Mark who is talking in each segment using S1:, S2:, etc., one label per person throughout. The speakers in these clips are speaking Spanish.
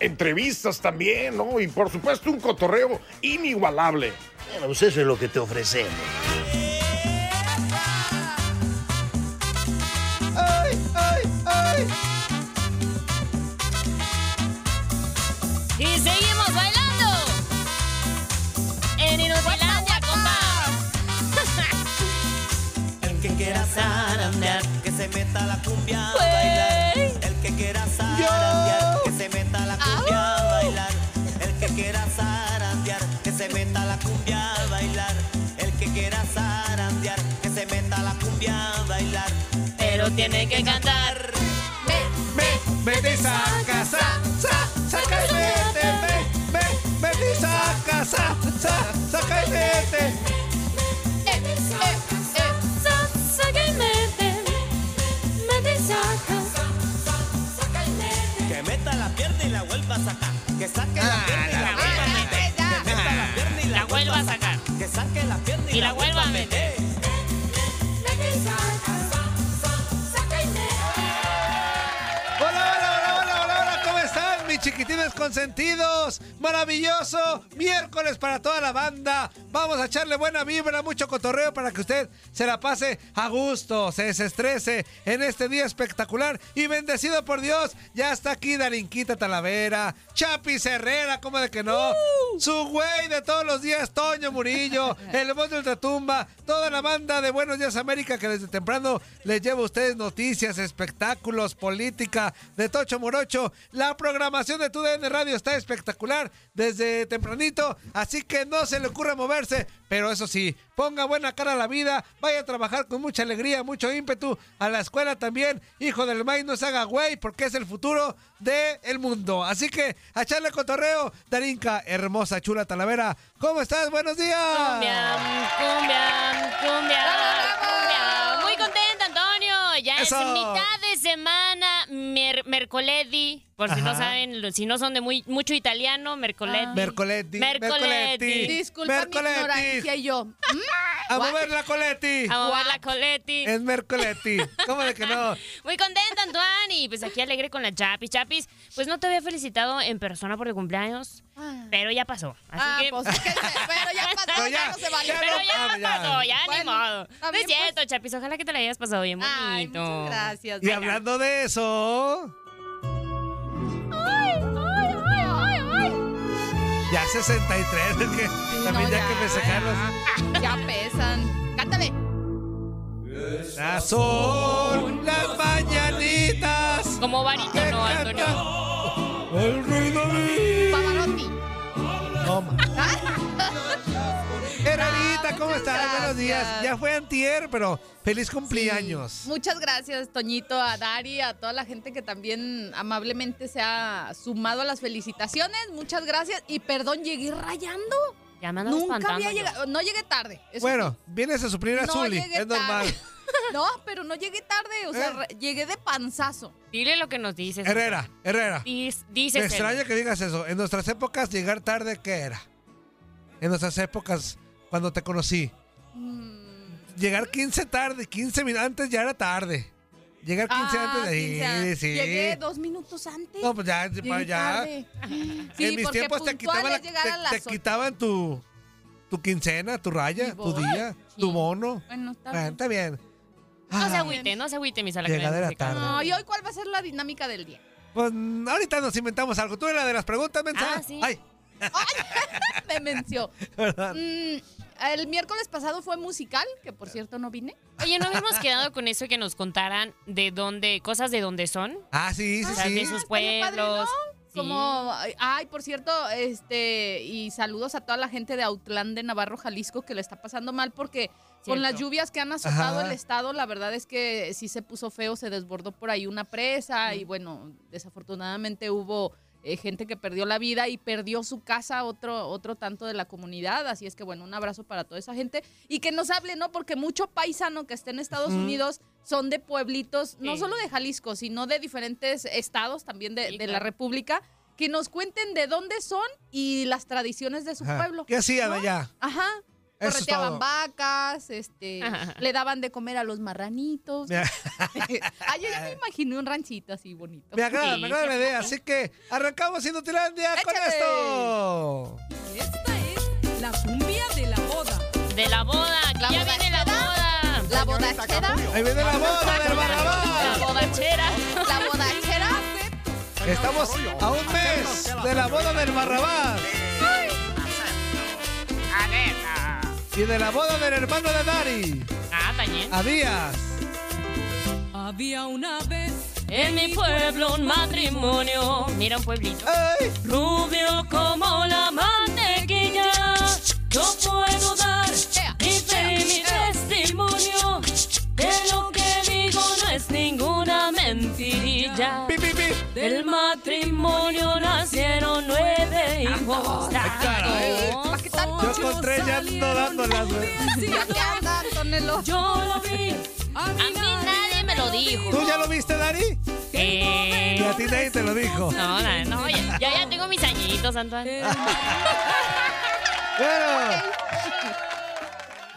S1: Entrevistas también, ¿no? Y por supuesto un cotorreo inigualable.
S2: Bueno, pues eso es lo que te ofrecemos.
S3: ¡Ay, ay, ay!
S4: Y seguimos bailando. En Inutilandia, compa.
S5: El que quiera zarandear, que se meta la cumbia a bailar.
S4: Tiene que cantar.
S3: Me, vete y saca, sa, sa, saca y vete, ve, ve, vete y saca, sa, sa, saca y vete.
S5: Que meta la pierna y la vuelva a sacar. Que saque
S3: Ah,
S5: la pierna y la vuelva a meter. Que meta la pierna y la,
S4: vuelva a sacar.
S5: Que saque la pierna Y
S4: la vuelva a meter.
S3: Consentidos? Maravilloso miércoles para toda la banda. Vamos a echarle buena vibra, mucho cotorreo para que usted se la pase a gusto, se desestrese en este día espectacular y bendecido por Dios. Ya está aquí Darinquita Talavera, Chapis Herrera, ¿cómo de que no? Su güey de todos los días, Toño Murillo, el voz de Ultratumba, toda la banda de Buenos Días América que desde temprano les lleva a ustedes noticias, espectáculos, política de Tocho Morocho. La programación de TUDN Radio está espectacular desde tempranito, así que no se le ocurra moverse, pero eso sí, ponga buena cara a la vida, vaya a trabajar con mucha alegría, mucho ímpetu, a la escuela también, hijo del maíz, no se haga güey, porque es el futuro del mundo. Así que, a echarle cotorreo, Darinka, hermosa, chula Talavera, ¿cómo estás? Buenos días.
S4: Cumbia, cumbia, cumbia, cumbia. Muy contenta, Antonio. Ya
S3: Eso.
S4: es mitad de semana, mer Por si no saben, si no son de muy mucho italiano, mercoledi.
S3: Mercoletti,
S4: Mercoletti.
S6: Disculpa
S3: Mercoletti.
S6: mi ignorancia y yo.
S3: A
S6: What?
S3: mover la coletti.
S4: A mover la coletti.
S3: Es Mercoletti. ¿Cómo de que no?
S4: Muy contenta, Antoine. Y pues aquí alegre con la Chapis. Chapis, pues no te había felicitado en persona por tu cumpleaños,
S6: Ah.
S4: pero ya pasó. Así
S6: Ah,
S4: que...
S6: pues es que se- pero ya pasó,
S3: Pero
S6: ya,
S3: ya,
S6: no se vale.
S4: Pero ya
S3: ah, ya.
S4: pasó, ya ni
S6: Bueno,
S4: modo.
S6: está
S4: No
S6: bien,
S4: es cierto, Chapis. Ojalá que te la hayas pasado bien bonito.
S6: Ay, muchas gracias.
S3: Y hablando de eso, ya 63, es que también
S6: No,
S3: ya, que festejarlos.
S6: Ya pesan. Cántale.
S3: Ya son las mañanitas.
S4: Como
S3: que
S4: barítono, Antonio.
S3: El rey David.
S6: Pavarotti.
S3: Toma. Herrerita, ¿cómo estás? Buenos días. Ya fue antier, pero feliz cumpleaños.
S6: Muchas gracias, Toñito, a Dari, a toda la gente que también amablemente se ha sumado a las felicitaciones. Muchas gracias. Y perdón, llegué rayando.
S4: Ya me
S6: Nunca había llegado. No llegué tarde. eso
S3: Bueno, vienes a suplir a
S6: No
S3: Zuli,
S6: llegué
S3: es normal.
S6: tarde. No, pero no llegué tarde. O sea,
S3: ¿Eh?
S6: llegué de panzazo.
S4: Dile lo que nos dices.
S3: Herrera, Herrera.
S4: Dis,
S3: Me extraña que digas eso. En nuestras épocas, llegar tarde, ¿qué era? En nuestras épocas, cuando te conocí.
S6: Mm,
S3: Llegar 15 tarde, 15 minutos antes ya era tarde. Llegar 15
S6: ah,
S3: antes de
S6: 15
S3: ahí,
S6: años.
S3: sí.
S6: Llegué dos minutos antes.
S3: No, pues ya,
S6: Llegué
S3: ya.
S6: tarde. Sí,
S3: en mis tiempos te quitaban, la- te- quitaban tu, tu quincena, tu raya, tu día, tu bono.
S6: Bueno, está
S3: Bueno,
S6: bien.
S3: está bien.
S4: No se
S3: Ah,
S4: agüite, no se agüite, mis alacranes.
S3: tarde.
S6: No, ¿y hoy cuál va a ser la dinámica del día?
S3: Pues ahorita nos inventamos algo. Tú eres la de las preguntas, mensa.
S4: Ah, sí.
S3: Ay,
S6: Me menció.
S3: ¿verdad?
S6: Mm, el miércoles pasado fue musical, que por cierto no vine.
S7: Oye, ¿no habíamos quedado con eso que nos contaran de dónde, cosas de dónde son?
S3: Ah, sí, sí,
S7: O sea,
S3: sí.
S7: de sus
S6: estaría padre,
S7: pueblos. Sí.
S6: Como, ay, por cierto, este, y saludos a toda la gente de Autlán de Navarro, Jalisco, que le está pasando mal porque con las lluvias que han azotado
S3: Ajá.
S6: el estado, la verdad es que sí se puso feo, se desbordó por ahí una presa y bueno, desafortunadamente hubo eh, gente que perdió la vida y perdió su casa otro, otro tanto de la comunidad, así es que bueno, un abrazo para toda esa gente y que nos hable, ¿no? Porque mucho paisano que esté en Estados Unidos son de pueblitos, no
S7: Sí.
S6: solo de Jalisco, sino de diferentes estados también de,
S7: Sí,
S6: de la. República, que nos cuenten de dónde son y las tradiciones de su
S3: Ajá.
S6: pueblo.
S3: ¿Qué hacían
S6: ¿no?
S3: allá?
S6: Ajá.
S3: Es
S6: Correteaban vacas, este,
S7: Ajá.
S6: le daban de comer a los marranitos. Ah, yo ya me imaginé un ranchito así bonito.
S3: me agrada,
S7: Sí,
S3: me agrada la idea. Así que arrancamos Inutilandia con esto.
S4: Esta es la cumbia de la boda.
S7: De la boda,
S6: La
S7: ya
S6: boda
S7: viene la boda.
S6: La bodachera,
S3: Ahí viene la boda del
S7: La
S3: Barrabás.
S7: bodachera.
S6: la bodachera.
S3: Estamos a un mes de la boda del Barrabás. Y de la boda del hermano de Dari,
S7: Ah, también.
S3: a Díaz.
S4: Había una vez
S7: En mi pueblo un matrimonio. Mira un pueblito.
S3: ¡Ay!
S7: Rubio como la mantequilla. Yo
S3: con tres ya ando dándolas, güey.
S7: Yo lo vi. A mí nadie me lo dijo.
S3: ¿Tú ya lo viste, Dari?
S7: Eh,
S3: Y a ti nadie te lo dijo.
S7: No, no, no, ya, ya, ya tengo mis añitos, Antoine.
S3: Bueno.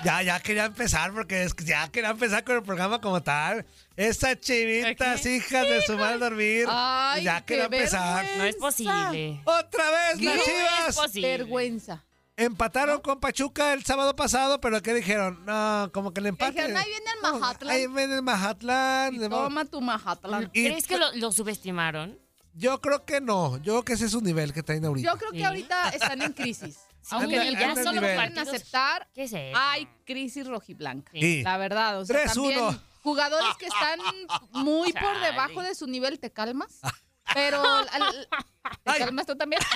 S3: Ya, ya quería empezar porque es ya quería empezar con el programa como tal. Esas chivitas,
S7: ¿Qué?
S3: hijas de su mal dormir.
S6: Ay,
S3: ya quería empezar.
S6: vergüenza.
S7: No es posible.
S3: Otra vez
S7: No
S3: las
S7: es
S3: chivas
S7: posible.
S6: Vergüenza.
S3: empataron con Pachuca el sábado pasado, pero ¿qué dijeron? No, como que el empate.
S6: Dijeron, ahí viene el
S3: No,
S6: Mazatlán.
S3: Ahí viene el.
S6: Y
S3: de-
S6: toma tu Mazatlán.
S3: Y-
S7: ¿Crees que lo, lo subestimaron?
S3: Yo creo que no. Yo creo que ese es su nivel que traen ahorita.
S6: Yo creo que
S7: Sí.
S6: ahorita están en crisis. Aunque
S3: anda-
S6: ni ya
S3: en
S6: solo
S3: nivel.
S6: pueden aceptar,
S7: ¿Qué es eso?
S6: hay crisis rojiblanca.
S3: Sí.
S6: La verdad, o sea,
S3: 3-1.
S6: también jugadores que están muy por
S7: Chale.
S6: debajo de su nivel, ¿te calmas? Pero al- al- ¿te calmas tú también?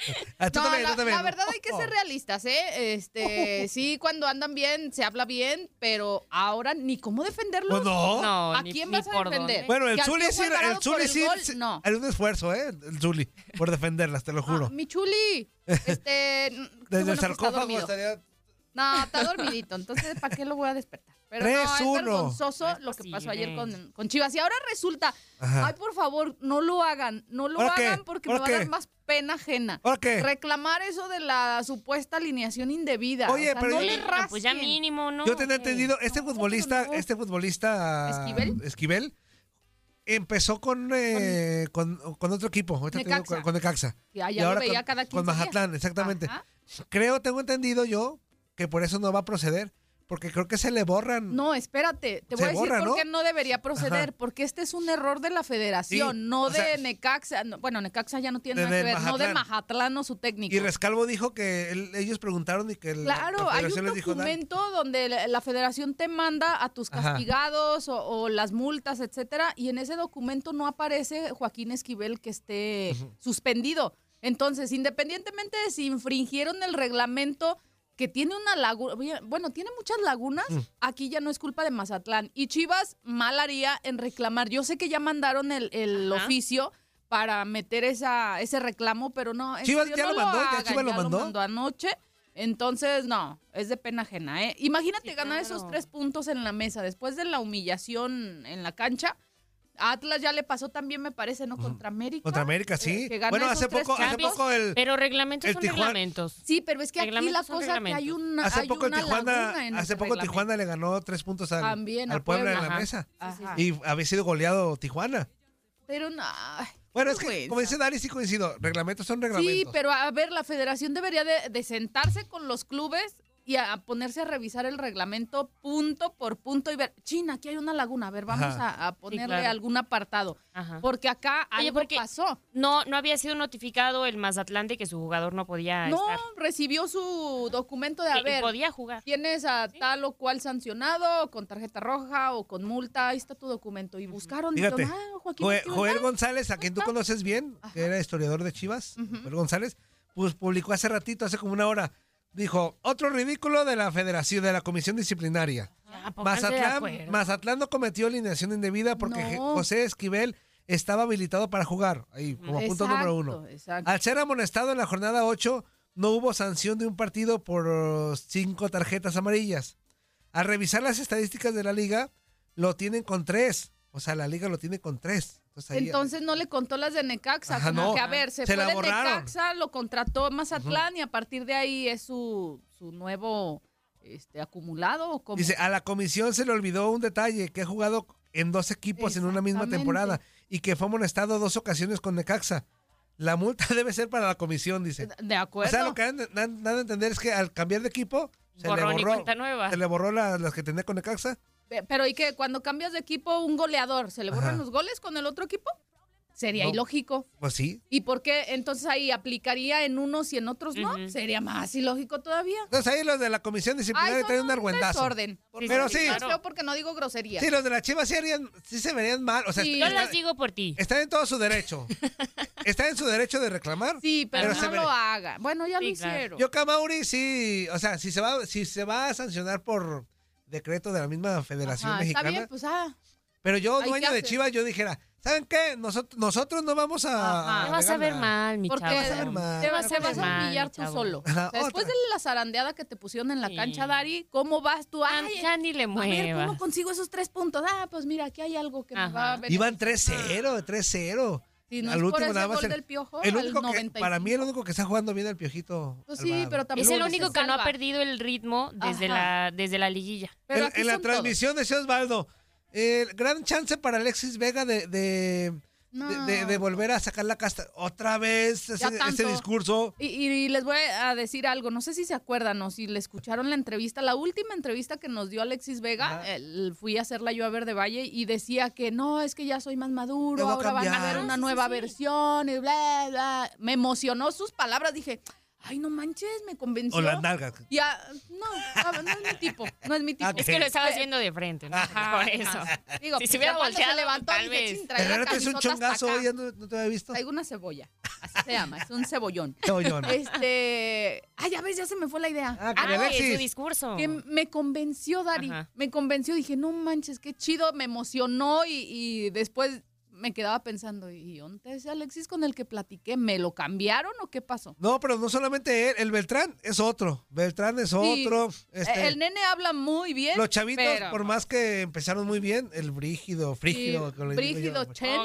S3: Tú
S6: No,
S3: también,
S6: la,
S3: tú también.
S6: la verdad hay que ser realistas, ¿eh? Este, sí, cuando andan bien, se habla bien, pero ahora ni cómo defenderlos.
S3: Pues no.
S7: No,
S6: ¿A
S7: ni-
S6: quién
S7: ni
S6: vas a defender?
S7: dónde.
S3: Bueno, el
S6: ¿Que al
S3: Zuli sí, el Zuli sí,
S6: No.
S3: Hay un esfuerzo, ¿eh? El Zuli, por defenderlas, te lo juro.
S6: Ah, mi chuli, este,
S3: Desde
S6: bueno
S3: el sarcófago estaría...
S6: No, está dormidito, entonces ¿para qué lo voy a despertar? Pero no,
S3: 3-1.
S6: es vergonzoso lo que pasó ayer con, con Chivas. Y ahora resulta,
S3: Ajá.
S6: ay, por favor, no lo hagan, no lo hagan porque me
S3: ¿Ahora
S6: va a dar más pena ajena.
S3: ¿Ahora qué?
S6: Reclamar eso de la supuesta alineación indebida.
S3: Oye,
S6: o sea,
S3: pero
S6: no
S3: yo-
S6: le
S7: no, pues ya
S6: rasquen.
S7: mínimo, ¿no?
S3: Yo tenía
S7: ¿Qué?
S3: entendido, este
S6: No,
S3: futbolista,
S6: no.
S3: este futbolista
S6: ¿Esquivel?
S3: Esquivel, empezó con, eh, con, con otro equipo, ahorita
S6: Necaxa.
S3: con, con Necaxa.
S6: Ya,
S3: Y
S6: lo
S3: ahora
S6: veía
S3: con,
S6: cada 15
S3: con
S6: días.
S3: Mazatlán, exactamente.
S6: Ajá.
S3: Creo, tengo entendido yo, que por eso no va a proceder, porque creo que se le borran.
S6: No, espérate, te voy a decir
S3: borra,
S6: por
S3: ¿no?
S6: qué no debería proceder,
S3: Ajá.
S6: porque este es un error de la federación,
S3: Sí,
S6: no
S3: sea-
S6: de Necaxa, no, bueno, Necaxa ya no tiene
S3: De-
S6: nada que ver, no de.
S3: Mazatlán
S6: o su técnico.
S3: Y Rescalvo dijo que él- ellos preguntaron y que el-
S6: Claro,
S3: la
S6: hay un
S3: les dijo, "Dale".
S6: documento donde la, la federación te manda a tus castigados o, o las multas, etcétera, y en ese documento no aparece Joaquín Esquivel que esté suspendido. Entonces, independientemente de si infringieron el reglamento que tiene una laguna, bueno, tiene muchas lagunas,
S3: Mm.
S6: aquí ya no es culpa de Mazatlán. Y Chivas mal haría en reclamar. Yo sé que ya mandaron el, el oficio para meter esa, ese reclamo, pero no. en
S3: Chivas
S6: serio,
S3: ya
S6: no
S3: lo mandó, ya
S6: hagan,
S3: Chivas lo mandó.
S6: anoche. Entonces, no, es de pena ajena, ¿eh? Imagínate
S7: Sí,
S6: ganar
S7: claro.
S6: esos tres puntos en la mesa después de la humillación en la cancha. A Atlas ya le pasó también, me parece, ¿no? Contra América.
S3: Contra América, sí.
S6: Eh, que
S3: bueno, hace poco, hace poco el...
S7: Pero reglamentos
S3: El
S7: son
S3: Tijuana-
S7: reglamentos.
S6: Sí, pero es que aquí la cosa que hay una,
S3: Hace
S6: hay
S3: poco
S6: una
S3: Tijuana,
S6: en
S3: hace
S6: ese
S3: poco. Tijuana le ganó tres puntos al,
S6: También
S3: al Puebla, en la
S7: Ajá.
S3: mesa.
S6: Ajá.
S3: Y había sido goleado Tijuana.
S6: Pero no,
S3: Bueno, es que, como dice Dari, sí coincido. Reglamentos son reglamentos.
S6: Sí, pero a ver, la federación debería de, de sentarse con los clubes y a ponerse a revisar el reglamento punto por punto y ver, China, aquí hay una laguna, a ver, vamos a, a ponerle
S7: claro.
S6: algún apartado.
S7: Ajá.
S6: Porque acá
S7: Oye,
S6: algo
S7: porque
S6: pasó.
S7: No, no había sido notificado el Mazatlán de que su jugador no podía
S6: No,
S7: estar.
S6: recibió su documento de, ver,
S7: podía jugar.
S6: tienes a tal o cual sancionado, con tarjeta roja o con multa, ahí está tu documento. Y buscaron, y
S3: Fíjate,
S6: dijeron, ah, Joaquín
S3: Joel, González, a quien tú conoces bien, que era historiador de Chivas, Joel González, pues publicó hace ratito, hace como una hora, dijo, otro ridículo de la federación, de la comisión disciplinaria.
S7: Ya,
S3: Mazatlán. Mazatlán no cometió alineación indebida porque
S6: No.
S3: José Esquivel estaba habilitado para jugar, ahí, como punto número uno.
S6: Exacto.
S3: Al ser amonestado en la jornada 8, no hubo sanción de un partido por cinco tarjetas amarillas. Al revisar las estadísticas de la liga, lo tienen con tres. O sea, la liga lo tiene con tres. Entonces, ahí-
S6: Entonces no le contó las de Necaxa,
S3: Ajá,
S6: como
S3: no.
S6: que a ver, se,
S3: Se
S6: fue
S3: la
S6: de
S3: borraron.
S6: Necaxa, lo contrató Mazatlán y a partir de ahí es su, su nuevo este, acumulado o
S3: Dice, a la comisión se le olvidó un detalle, que ha jugado en dos equipos en una misma temporada y que fue amonestado dos ocasiones con Necaxa. La multa debe ser para la comisión, dice.
S6: de
S3: O
S6: acuerdo.
S3: sea, lo que dan, dan- dan a entender es que al cambiar de equipo, se
S7: Borrón
S3: le borró,
S7: nueva.
S3: se le borró la- las que tenía con Necaxa.
S6: Pe- Pero y que cuando cambias de equipo un goleador, ¿se le borran
S3: Ajá.
S6: los goles con el otro equipo? Sería
S3: No.
S6: ilógico.
S3: Pues sí.
S6: ¿Y por qué entonces ahí aplicaría en unos y en otros no? Sería más ilógico todavía.
S3: Entonces ahí los de la comisión disciplinaria traen un
S6: un
S3: argüendazo.
S6: desorden.
S7: Sí,
S3: Pero
S7: sí, claro.
S6: porque no digo grosería.
S3: Sí, los de la Chivas sí, harían, sí se verían mal. O sea,
S6: Sí.
S7: Yo las digo por ti.
S3: están en todo su derecho. está en su derecho de reclamar.
S6: Sí, pero,
S3: Pero
S6: no
S3: se
S6: lo haga. Bueno, ya
S7: Sí,
S6: lo
S7: claro.
S6: hicieron.
S3: Yo, Camauri, sí. O sea, si se va, si se va a sancionar por decreto de la misma Federación
S6: Ajá, está
S3: Mexicana.
S6: bien, pues ah.
S3: Pero yo, dueño de. Chivas, yo dijera, ¿saben qué? Nosotros, nosotros no vamos a.
S7: Te vas a ver
S3: alegarla".
S7: mal, mi chavo.
S3: vas a ver mal.
S6: te vas,
S7: Te
S6: te
S7: vas a
S6: a humillar
S7: mi
S6: tú solo.
S3: Ajá,
S6: O sea, después de la zarandeada que te pusieron en la
S7: Sí.
S6: cancha, Dari, ¿cómo vas tú? Ay,
S7: ya ni le
S6: a ver,
S7: muevas.
S6: ¿cómo consigo esos tres puntos? Ah, pues mira, aquí hay algo que me
S7: Ajá.
S6: va a ver.
S3: Iban 3-0, 3-0.
S6: Si no
S3: Al
S6: es por
S3: último
S6: ese
S3: nada más
S6: gol
S3: el-
S6: del Piojo,
S3: El
S6: al
S3: único que,
S6: 95.
S3: para mí, el único que está jugando bien el Piojito.
S6: Pues sí,
S3: Alvarado.
S6: pero también
S7: Es el único que no ha perdido el ritmo desde
S6: Ajá.
S7: la, desde la liguilla.
S6: Pero
S3: en
S6: aquí
S3: en la
S6: son todos.
S3: transmisión decía Osvaldo, eh, gran chance para Alexis Vega de, de,
S6: No.
S3: de- de- de volver a sacar la casta. Otra vez ese, ese discurso.
S6: Y, y les voy a decir algo, no sé si se acuerdan o si le escucharon la entrevista, la última entrevista que nos dio Alexis Vega, fui a hacerla yo a Verde Valle y decía que no, es que ya soy más maduro, ahora van a ver una nueva
S7: sí, sí.
S6: versión y bla, bla. Me emocionó sus palabras, dije, ay, no manches, me convenció.
S3: O las nalgas.
S6: Ya, no, no, no es mi tipo, no es mi tipo.
S3: Ok.
S7: Es que lo estaba haciendo de frente, ¿no? Por eso.
S6: Digo,
S7: si se hubiera volteado,
S6: se levantó,
S7: tal vez.
S6: "Chin, trae la
S3: Pero es un chongazo,
S6: acá".
S3: hoy, ya no, no te había visto.
S6: Traigo una cebolla, así se llama, es un cebollón.
S3: Cebollón.
S6: Este, ay, ya ves, ya se me fue la idea.
S3: Ah,
S7: Ah, su discurso.
S6: que me convenció, Dari.
S7: Ajá.
S6: Me convenció. Dije, no manches, qué chido. Me emocionó y, y después me quedaba pensando, ¿y dónde ese Alexis con el que platiqué? ¿Me lo cambiaron o qué pasó?
S3: No, pero no solamente él, el Beltrán es otro. Beltrán es
S6: Sí,
S3: otro. este,
S6: Eh, El nene habla muy bien.
S3: los chavitos,
S6: pero-
S3: por más que empezaron muy bien, el brígido, frígido,
S6: Sí,
S3: digo yo,
S6: Brígido, Chen.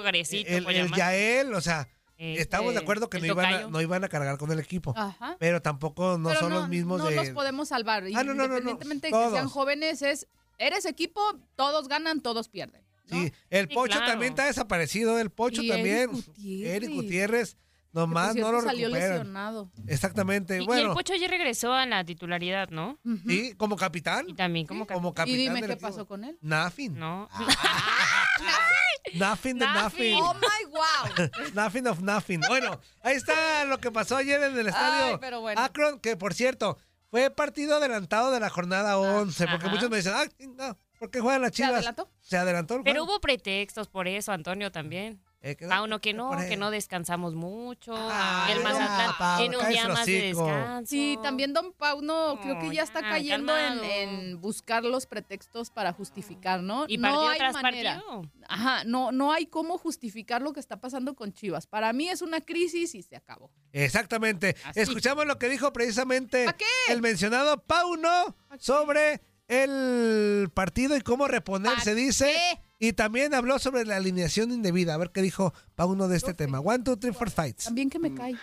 S3: El,
S7: por
S3: el. Yael, o sea,
S7: Eh,
S3: estamos de
S6: eh,
S3: acuerdo que no iban, a, no iban a cargar con el equipo.
S6: Ajá.
S3: Pero tampoco no
S6: Pero
S3: son los mismos
S6: no
S3: de.
S6: los podemos salvar.
S3: Ah, no, no, no, no,
S6: Independientemente de
S3: todos.
S6: que sean jóvenes, es, eres equipo, todos ganan, todos pierden. ¿No?
S3: Sí, el
S7: Sí,
S3: Pocho
S7: claro.
S3: también está desaparecido, el Pocho
S6: Y
S3: también.
S6: Eric Gutiérrez.
S3: Eric Gutiérrez, nomás no lo
S6: salió
S3: recuperan.
S6: lesionado.
S3: Exactamente,
S7: Y, y el
S3: bueno,
S7: Pocho ya regresó a la titularidad, ¿no?
S3: Sí, como capitán,
S7: Y también como
S3: como
S6: Y
S3: capitán
S6: dime qué
S3: equipo.
S6: pasó con él.
S3: Nothing,
S7: No.
S3: nothing de nothing.
S6: Oh my wow.
S3: Nothing of nothing. Bueno, ahí está lo que pasó ayer en el estadio
S6: Ay, pero bueno.
S3: Akron, que por cierto, fue partido adelantado de la jornada 11, porque
S7: ajá.
S3: muchos me dicen, ah, no, ¿por qué juegan las
S6: ¿Se
S3: chivas?
S6: adelantó?
S3: Se adelantó el
S7: Pero hubo pretextos por eso, Antonio, también.
S3: Eh, que-
S7: A uno que no,
S3: por ahí.
S7: que no descansamos mucho.
S3: Ay,
S7: el Mazatlán
S3: Pau,
S7: en un día más de descanso.
S6: Sí, también Don Pauno creo que ya está cayendo en, buscar los pretextos para justificar, ¿no?
S7: Y
S6: no hay
S7: tras
S6: manera.
S7: partido.
S6: Ajá, no, no hay cómo justificar lo que está pasando con Chivas. Para mí es una crisis y se acabó.
S3: Exactamente.
S6: Así.
S3: Escuchamos lo que dijo precisamente el mencionado Pauno sobre el partido y cómo reponerse,
S6: ¿Pa
S3: dice. Y también habló sobre la alineación indebida. A ver qué dijo Pauno de este tema. One, two, three, four, fights.
S6: También que me cae.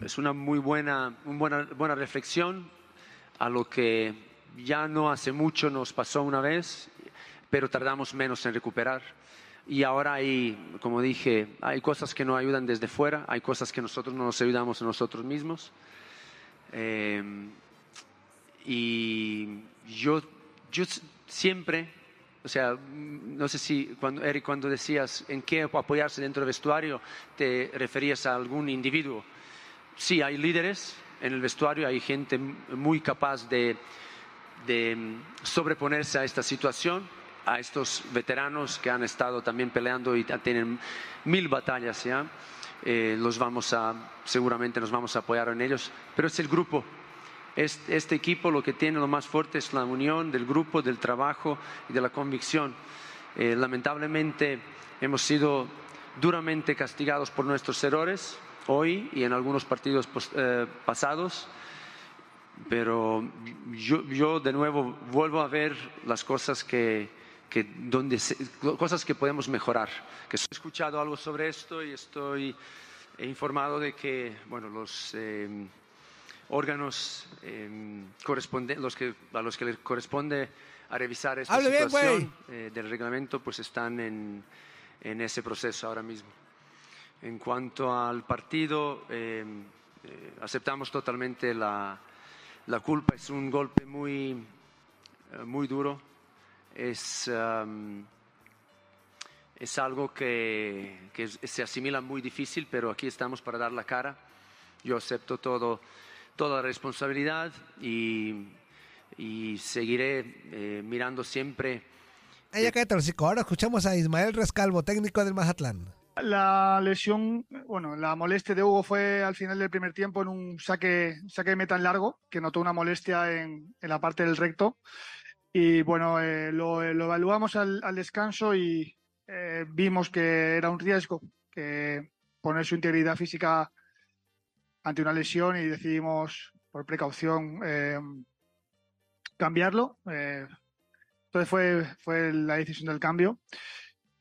S8: Es una muy buena, una buena, buena reflexión a lo que ya no hace mucho nos pasó una vez, pero tardamos menos en recuperar. Y ahora hay, como dije, hay cosas que nos ayudan desde fuera, hay cosas que nosotros no nos ayudamos a nosotros mismos. Eh, y yo, yo siempre, o sea, mm, no sé si, cuando, Eric, cuando decías en qué apoyarse dentro del vestuario, te referías a algún individuo. Sí, hay líderes en el vestuario, hay gente muy capaz de, de mm, sobreponerse a esta situación, a estos veteranos que han estado también peleando y tienen mil batallas ya. Eh, los vamos a, seguramente nos vamos a apoyar en ellos, pero es el grupo. Este, este equipo lo que tiene lo más fuerte es la unión del grupo, del trabajo y de la convicción. Eh, lamentablemente hemos sido duramente castigados por nuestros errores hoy y en algunos partidos eh, pasados pero yo, yo de nuevo vuelvo a ver las cosas que, que donde se- cosas que podemos mejorar. Que he escuchado algo sobre esto y estoy informado de que bueno los eh, órganos eh, corresponden- los que, a los que les corresponde a revisar esta
S3: Hable bien,
S8: situación eh, del reglamento pues están en, en ese proceso ahora mismo. En cuanto al partido, eh, eh, aceptamos totalmente la, la culpa. Es un golpe muy, eh, muy duro. Es, am, es algo que, que se asimila muy difícil, pero aquí estamos para dar la cara. Yo acepto todo, toda la responsabilidad y, y seguiré eh, mirando siempre
S3: Ella cállate, hocico. Ahora escuchamos a Ismael Rescalvo, técnico del Mazatlán.
S9: La lesión, bueno, la molestia de Hugo fue al final del primer tiempo en un saque, saque de meta en largo, que notó una molestia en, en la parte del recto. Y bueno, eh, lo, lo evaluamos al, al descanso y eh, vimos que era un riesgo que poner su integridad física ante una lesión y decidimos, por precaución, eh, cambiarlo. Eh, entonces fue, fue la decisión del cambio.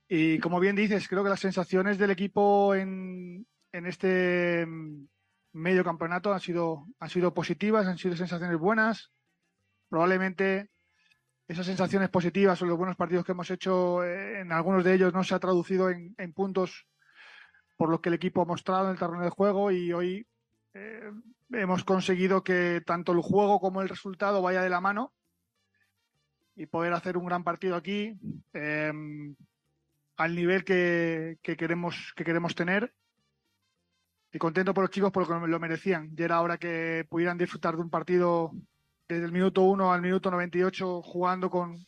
S9: Y como bien dices, creo que las sensaciones del equipo en, en este mm, medio campeonato han sido, han sido positivas, han sido sensaciones buenas. Probablemente esas sensaciones positivas o los buenos partidos que hemos hecho, eh, en algunos de ellos no se ha traducido en, en puntos por lo que el equipo ha mostrado en el terreno de juego y hoy eh, hemos conseguido que tanto el juego como el resultado vaya de la mano y poder hacer un gran partido aquí eh, al nivel que, que queremos, que queremos tener. Y contento por los chicos porque lo merecían. Ya era hora que pudieran disfrutar de un partido desde el minuto 1 al minuto 98 jugando con,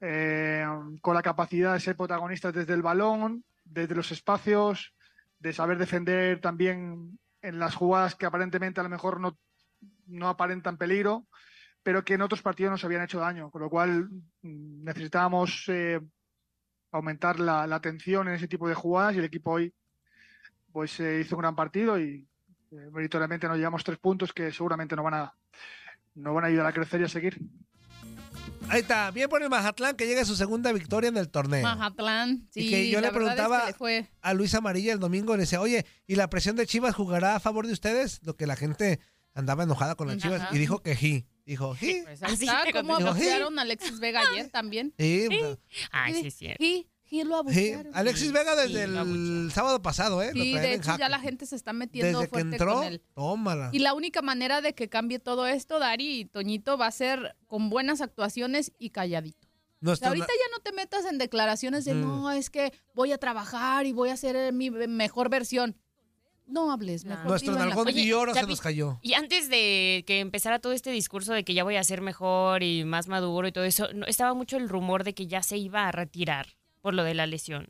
S9: eh, con la capacidad de ser protagonistas desde el balón, desde los espacios, de saber defender también en las jugadas que aparentemente a lo mejor no, no aparentan peligro, pero que en otros partidos nos habían hecho daño, con lo cual mm, necesitábamos eh, aumentar la, la atención en ese tipo de jugadas y el equipo hoy pues eh, hizo un gran partido y eh, meritoriamente nos llevamos tres puntos que seguramente nos van a nos van a ayudar a crecer y a seguir.
S3: Ahí está, bien por el Mazatlán que llega a su segunda victoria en el torneo.
S6: Mazatlán, sí.
S3: y que yo
S6: la
S3: le
S6: verdad es que
S3: preguntaba
S6: le fue.
S3: a Luis Amarilla el domingo, le decía, oye, ¿y la presión de Chivas jugará a favor de ustedes? Lo que la gente andaba enojada con las Chivas. Y dijo que sí. Dijo, sí.
S6: Pues está, como a Alexis Vega ayer también.
S3: Sí,
S7: Ay, sí, es cierto.
S6: Sí, sí, lo
S3: sí.
S6: abuchearon.
S3: Alexis Vega desde
S6: Sí,
S3: el sábado pasado, ¿eh?
S6: Sí, de hecho ya la gente se está metiendo
S3: Desde que
S6: fuerte
S3: entró,
S6: con él.
S3: tómala.
S6: Y la única manera de que cambie todo esto, Dari y Toñito, va a ser con buenas actuaciones y calladito. O sea,
S3: Nuestro
S6: ahorita ya no te metas en declaraciones de
S3: Mm.
S6: no, es que voy a trabajar y voy a hacer eh, mi mejor versión. No hables, mejor.
S3: Nuestro nalgón de oro se nos cayó.
S7: Y antes de que empezara todo este discurso de que ya voy a ser mejor y más maduro y todo eso, no- estaba mucho el rumor de que ya se iba a retirar por lo de la lesión.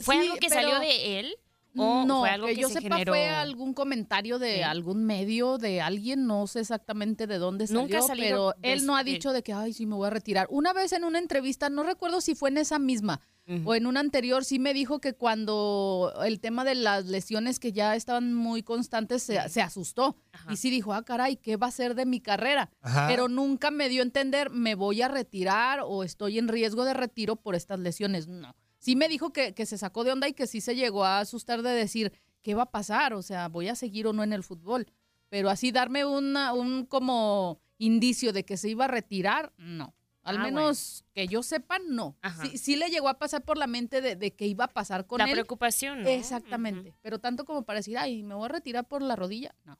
S7: ¿Fue
S6: Sí,
S7: algo que
S6: pero-
S7: salió de él? ¿O
S6: no,
S7: fue algo que,
S6: que yo
S7: se
S6: sepa
S7: generó?
S6: fue algún comentario de
S7: Sí.
S6: algún medio, de alguien, no sé exactamente de dónde salió,
S7: Nunca
S6: pero él no ha
S7: este-
S6: dicho de que, ay, sí, me voy a retirar. Una vez en una entrevista, no recuerdo si fue en esa misma o en una anterior, sí me dijo que cuando el tema de las lesiones que ya estaban muy constantes, se, se asustó. Y sí dijo, ah, caray, ¿qué va a ser de mi carrera?
S3: Ajá.
S6: Pero nunca me dio a entender, me voy a retirar o estoy en riesgo de retiro por estas lesiones. No. Sí me dijo que, que se sacó de onda y que sí se llegó a asustar de decir, ¿qué va a pasar? O sea, ¿voy a seguir o no en el fútbol? Pero así darme una, un como indicio de que se iba a retirar, no. Al
S7: Ah,
S6: menos que yo sepa, no. Sí, sí le llegó a pasar por la mente de, de que iba a pasar con
S7: La
S6: él.
S7: preocupación, ¿no?
S6: Exactamente. Pero tanto como para decir, ay, me voy a retirar por la rodilla, no.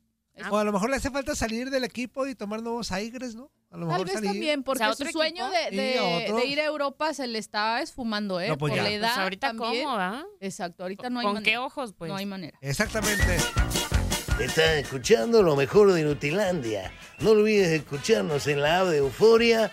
S3: O a lo mejor le hace falta salir del equipo y tomar nuevos aires, ¿no? A lo
S6: Tal
S3: mejor
S6: vez
S3: salir.
S6: también, porque
S7: O sea,
S6: su
S7: ¿otro
S6: sueño de, ir a Europa se le está esfumando, ¿eh?
S3: No, pues
S6: Por
S3: ya.
S6: la
S3: Pues
S7: ahorita
S6: también.
S7: cómo, ¿va?
S6: Exacto, ahorita no hay
S7: ¿Con
S6: manera.
S7: qué ojos, pues?
S6: No hay manera.
S3: Exactamente.
S2: Estás escuchando lo mejor de Nutilandia. No olvides escucharnos en la app de Euforia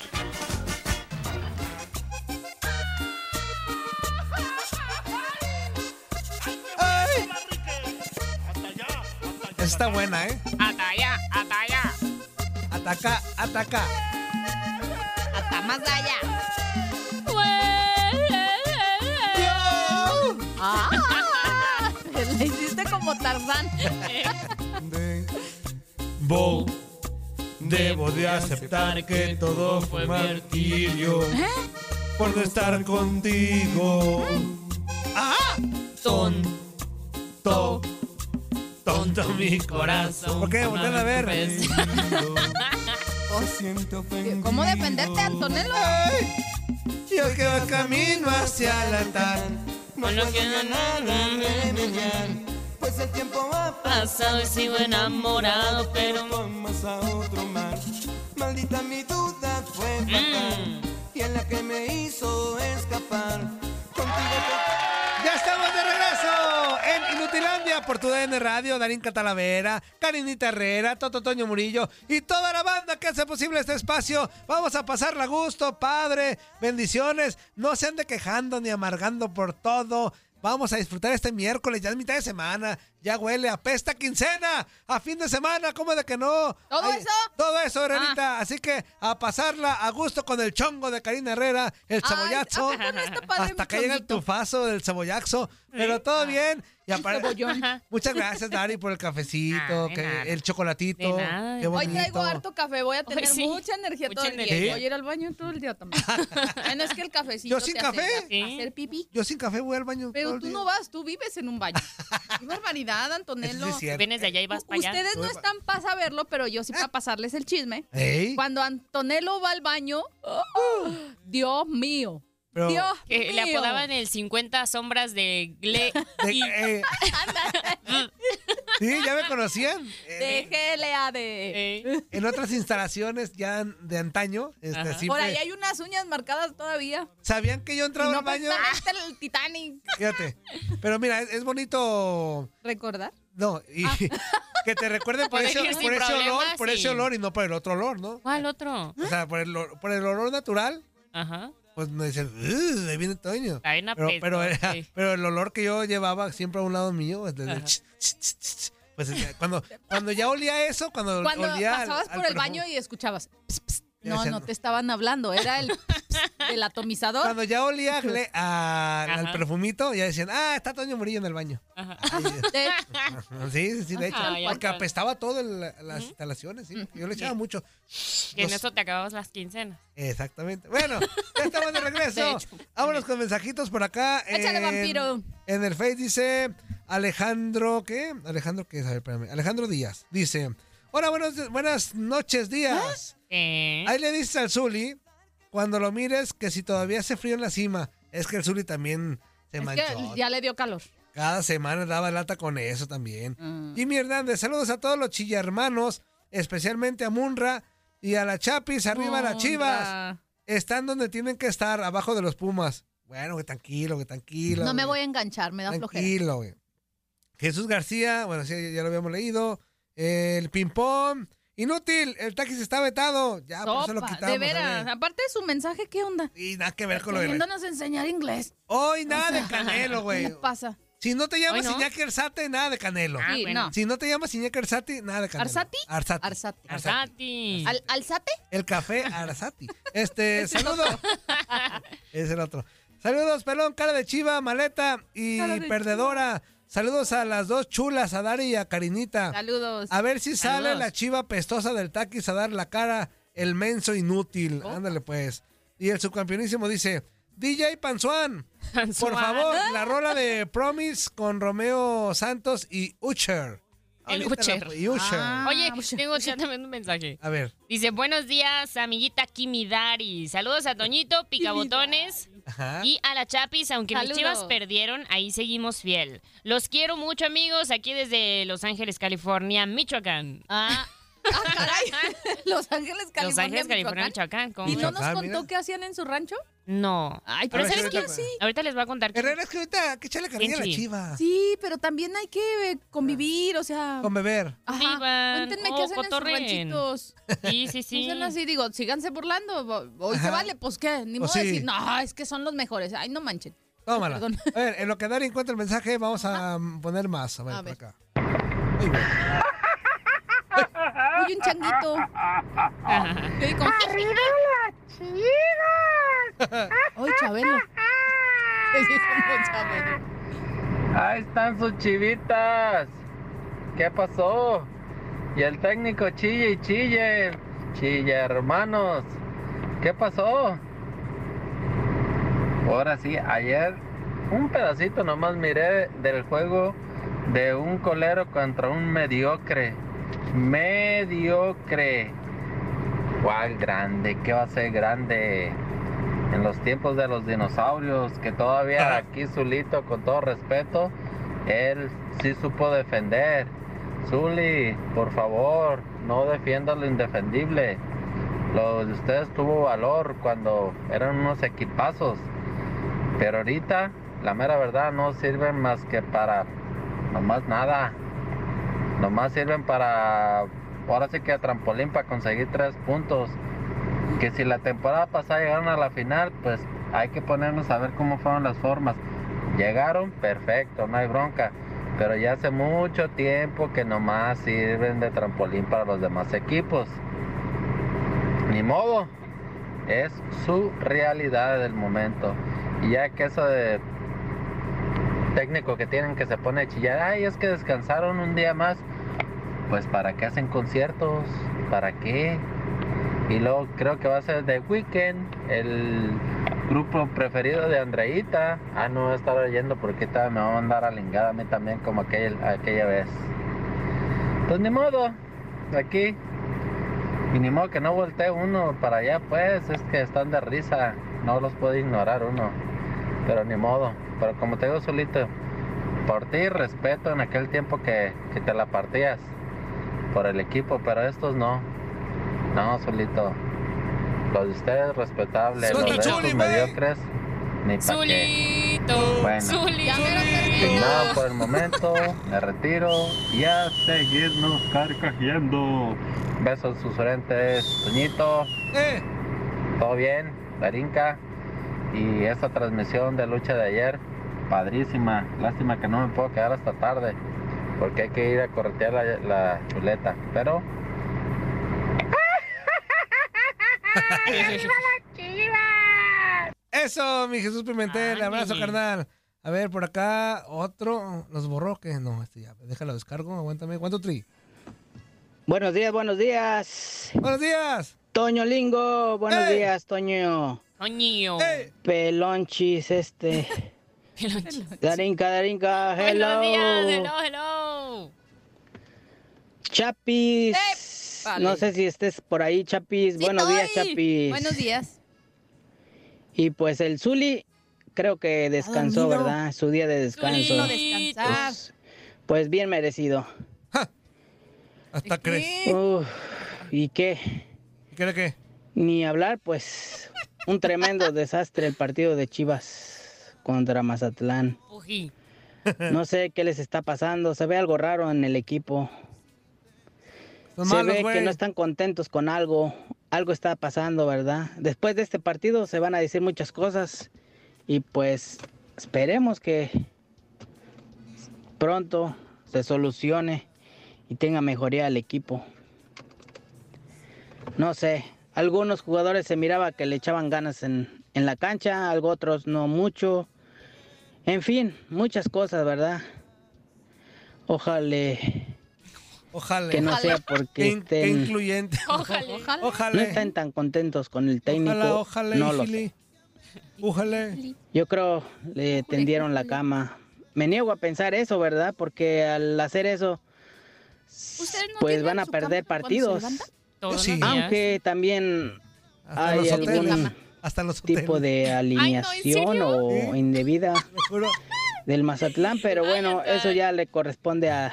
S3: Está buena, ¿eh?
S7: Hasta allá, hasta allá.
S3: Ataca, ataca.
S6: Hasta más allá. ¡Ah! Le hiciste como Tarzán.
S3: Bo, debo de aceptar que todo fue martirio por no estar contigo. ¡Ah! Tonto, tonto mi corazón. ¿Por qué? Voltean a ver.
S6: ¿Cómo defenderte, Antonello?
S3: Yo que va camino hacia el altar.
S7: No queda nada de
S5: Pues el tiempo ha
S7: pasado y sigo enamorado, pero
S5: tomas a otro mar. Maldita mi duda fue fatal. Y en la que me hizo escapar. Contigo
S3: Ya estamos de regreso en Inutilandia por tu DN Radio, Darín Catalavera, Karinita Herrera, Toto Toño Murillo y toda la banda que hace posible este espacio. Vamos a pasarla a gusto, padre. Bendiciones. No se ande quejando ni amargando por todo. Vamos a disfrutar este miércoles, ya es mitad de semana. Ya huele a pesta quincena, a fin de semana, ¿cómo de que no?
S6: ¿Todo
S3: Ay,
S6: eso?
S3: Todo eso, Renita. Así que a pasarla a gusto con el chongo de Karina Herrera, el
S6: Ay,
S3: cebollazo.
S6: ¿a poco no está padre
S3: hasta que llega el
S6: chonguito?
S3: tufazo del cebollazo. Pero todo bien. Y aparte-
S6: cebollón.
S3: muchas gracias, Dari, por el cafecito,
S7: Ah,
S3: que- el chocolatito. Qué
S6: Hoy traigo harto café, voy a tener
S7: sí.
S6: mucha energía
S7: Mucha
S6: todo el día. Voy a ir al baño todo el día también. bueno, es que el cafecito
S3: ¿Yo sin
S6: te
S3: café?
S6: hace
S7: Sí.
S6: hacer pipí.
S3: Yo sin café voy al baño.
S6: Pero
S3: todo el
S6: tú
S3: día.
S6: no vas, tú vives en un baño. Qué barbaridad, Antonello.
S3: sí
S7: vienes de allá y vas para allá.
S6: Ustedes no están para saberlo, pero yo sí para pasarles el chisme. Cuando Antonello va al baño, ¡oh! Dios mío.
S3: Pero-
S6: Dios
S7: Que le apodaban el 50 sombras de Gle.
S3: de-
S7: y-
S3: eh, sí, ya me conocían. Eh,
S6: De GLAD.
S7: Eh,
S3: en otras instalaciones ya de antaño, este, siempre-
S6: Por ahí hay unas uñas marcadas todavía.
S3: ¿Sabían que yo entraba
S6: no
S3: al baño?
S6: el Titanic.
S3: Fíjate. Pero mira, es, es bonito.
S6: ¿Recordar?
S3: No, y que te recuerden por ese, por ese olor, por ese
S7: y-
S3: olor y no por el otro olor, ¿no?
S7: ¿Cuál otro?
S3: O sea, por el, olor- por el olor natural,
S7: Ajá.
S3: Pues me dicen, "Ugh, ahí viene Toño.
S7: Está bien
S3: Pero, pero, era-
S7: sí.
S3: pero el olor que yo llevaba siempre a un lado mío, pues, ch, ch, ch, ch, ch, pues cuando, cuando ya olía eso, cuando,
S6: Cuando
S3: olía
S6: pasabas
S3: al
S6: por el
S3: perfume-
S6: baño y escuchabas. "Ps, ps". No, no te estaban hablando, era el del atomizador.
S3: Cuando ya olía a gle- a- al perfumito, ya decían, ah, está Toño Murillo en el baño.
S7: Ajá.
S6: De-
S3: Sí, sí, sí, de hecho. Porque apestaba todo el- las instalaciones, sí. Yo le echaba mucho.
S7: Que en eso te acababas las quincenas.
S3: Exactamente. Bueno, ya estamos de regreso.
S7: De hecho.
S3: Vámonos con mensajitos por acá.
S6: Échale,
S3: En-
S6: vampiro.
S3: En el Face dice Alejandro, ¿qué? Alejandro, ¿qué es? A ver, espérame. Alejandro Díaz. Dice, hola, buenos- buenas noches, días. Ahí le dices al Zuli, cuando lo mires, que si todavía hace frío en la cima. Es que el Zuli también se
S6: es
S3: manchó.
S6: que ya le dio calor.
S3: Cada semana daba lata con eso también.
S6: Mm.
S3: Jimmy Hernández, saludos a todos los chillarmanos, especialmente a Munra y a la Chapis, arriba las chivas. Están donde tienen que estar, abajo de los Pumas. Bueno, que tranquilo, que tranquilo.
S6: No me voy a enganchar, me da flojera.
S3: Tranquilo, güey. Jesús García, bueno, sí, ya lo habíamos leído. El ping-pong. Inútil, el taxi está vetado. Ya, por eso lo
S6: Sopa,
S3: quitamos.
S6: de veras. Aparte de su mensaje, ¿qué onda?
S3: Y nada que ver con lo de...
S6: Queriéndonos enseñar inglés.
S3: Hoy nada
S6: O sea,
S3: de Canelo,
S6: ¿Qué
S3: güey.
S6: le pasa?
S3: Si no te llamas
S6: no.
S3: Iñaki Arzate, nada de Canelo.
S6: Ah, Sí, bueno. no.
S3: Si no te llamas Iñaki Arzate, nada de Canelo.
S6: ¿Arzati?
S3: Arzate.
S6: Arzate.
S7: Arzati.
S6: ¿Al, ¿Alzate?
S3: El café Arzati. Este, saludos. es el otro. Saludos, pelón, cara de chiva, maleta y perdedora. Saludos a las dos chulas, a Dari y a Karinita.
S6: Saludos.
S3: A ver si sale la chiva pestosa del taquis a dar la cara, el menso inútil. Ándale pues. Y el subcampeonísimo dice, DJ Panzuan, por favor, la rola de Promise con Romeo Santos y Ucher.
S7: El
S3: Ahorita la-
S7: Ucher.
S3: Y Usher.
S6: Ah,
S7: Oye, tengo ya también un mensaje.
S3: A ver.
S7: Dice, buenos días, amiguita Kimi Dari. Saludos a Toñito, Picabotones
S3: Ajá.
S7: y a la Chapis. Aunque mis
S6: Saludos.
S7: chivas perdieron, ahí seguimos fiel. Los quiero mucho, amigos, aquí desde Los Ángeles, California, Michoacán.
S6: Ah, ah, caray. Los Ángeles, California.
S7: Los Ángeles, California,
S6: Michoacán.
S7: Michoacán. ¿cómo
S6: ¿Y no nos
S3: Michoacán,
S6: contó
S3: mira.
S6: qué hacían en su rancho?
S7: No.
S6: Ay,
S7: Pero
S3: ver,
S7: ¿sabes
S3: ahorita-
S7: qué? Ahorita les voy a contar. que-
S3: Herrera, es que ahorita hay que echarle cariño a la
S7: Sí.
S3: chiva.
S6: Sí, pero también hay que eh, convivir, o sea...
S3: Con beber.
S6: Ajá.
S7: Vivan
S6: Cuéntenme
S7: o
S6: qué hacen
S7: cotorreen.
S6: en sus ranchitos.
S7: Sí, sí,
S6: No
S7: sí.
S6: sean así, digo, síganse burlando. bo- Hoy se
S3: Ajá.
S6: vale, pues qué, ni
S3: Pues
S6: modo de
S3: sí.
S6: decir, no, es que son los mejores. Ay, no manchen.
S3: Tómala.
S6: Perdón.
S3: A ver, en lo que Dari encuentra el mensaje, vamos a mm, poner más. A ver,
S6: A
S3: por
S6: ver.
S3: acá. Muy bien.
S6: Oye, un changuito. Yo digo,
S4: ¡Arriba la chiva!
S6: Ay, Chabelo. ¿Qué dijo Chabelo?
S10: Ahí están sus chivitas. ¿Qué pasó? Y el técnico chille y chille. Chille, hermanos. ¿Qué pasó? Ahora sí, ayer un pedacito nomás miré del juego de un colero contra un mediocre. Mediocre. ¿Cuál grande? ¿Qué va a ser grande? En los tiempos de los dinosaurios, que todavía aquí Zulito, con todo respeto, él sí supo defender. Zuli, por favor, no defienda lo indefendible. Lo de ustedes tuvo valor cuando eran unos equipazos. Pero ahorita, la mera verdad, no sirven más que para nomás nada. Nomás sirven para, ahora sí que a trampolín para conseguir tres puntos. Que si la temporada pasada llegaron a la final, pues hay que ponernos a ver cómo fueron las formas. Llegaron, perfecto, no hay bronca. Pero ya hace mucho tiempo que nomás sirven de trampolín para los demás equipos. Ni modo, es su realidad del momento. Y ya que eso de técnico que tienen que se pone a chillar, ay, es que descansaron un día más. Pues para qué hacen conciertos, para qué. Y luego creo que va a ser The Weeknd, el grupo preferido de Andreita. Ah, no voy a estar oyendo porque me va a mandar a lingada a mí también como aquel, aquella vez. Pues ni modo, aquí. Y ni modo que no voltee uno para allá, pues es que están de risa. No los puede ignorar uno. Pero ni modo. Pero como te digo solito, por ti respeto en aquel tiempo que, que te la partías por el equipo, pero estos no. No, solito. Los de ustedes respetables, los de estos mediocres, ni pa' qué.
S7: Zulito.
S10: Bueno.
S7: Zulito.
S10: Sin nada por el momento, me retiro y a seguirnos carcajeando. Besos susurentes, Toñito.
S3: Eh,
S10: Todo bien, Darinka. Y esta transmisión de lucha de ayer, padrísima. Lástima que no me puedo quedar hasta tarde, porque hay que ir a corretear la, la chuleta. Pero
S3: Eso, mi Jesús Pimentel. Abrazo, carnal. A ver, por acá, otro. ¿Nos borró? que No, este ya. Déjalo descargo. Aguántame. ¿Cuánto tri?
S11: Buenos días, buenos días.
S3: Buenos días.
S11: Toño Lingo, buenos
S3: ¡Ey!
S11: días, Toño.
S7: Toño.
S3: ¡Ey!
S11: Pelonchis, este. Darinka, Darinka, hello.
S7: Buenos días. Hello, hello.
S11: Chapis.
S6: vale.
S11: No sé si estés por ahí, Chapis.
S6: Sí,
S11: buenos días,
S6: estoy.
S11: Chapis.
S6: Buenos días.
S11: Y pues el Zuli creo que descansó,
S6: dormido.
S11: ¿verdad? Su día de descanso. Pues, pues bien merecido.
S3: Hasta
S6: ¿De
S3: crees.
S11: Uf, ¿Y qué?
S3: ¿Y qué era qué?
S11: Ni hablar, pues un tremendo desastre el partido de Chivas contra Mazatlán. No sé qué les está pasando, se ve algo raro en el equipo.
S3: Son
S11: se
S3: malos,
S11: ve que no están contentos con algo, algo está pasando, ¿verdad? Después de este partido se van a decir muchas cosas y pues esperemos que pronto se solucione y tenga mejoría el equipo. No sé, algunos jugadores se miraba que le echaban ganas en, en la cancha, algo otros no mucho. En fin, muchas cosas, ¿verdad? Ojalá
S3: Ojalá.
S11: que no sea
S3: Qué
S11: porque
S3: in- qué
S11: estén,
S3: incluyente.
S6: Ojalá. Ojalá.
S3: Ojalá.
S11: no estén tan contentos con el técnico.
S3: Ojalá, ojalá,
S11: no lo sé.
S3: Ojalá.
S11: Yo creo le tendieron la cama. Me niego a pensar eso, ¿verdad? Porque al hacer eso,
S6: ¿Ustedes no
S11: pues van a perder partidos. Aunque también
S3: Hasta
S11: hay algún
S3: Hasta los
S11: tipo
S3: hoteles.
S11: de alineación o indebida del Mazatlán, pero bueno,
S6: Ay,
S11: eso ya le corresponde a,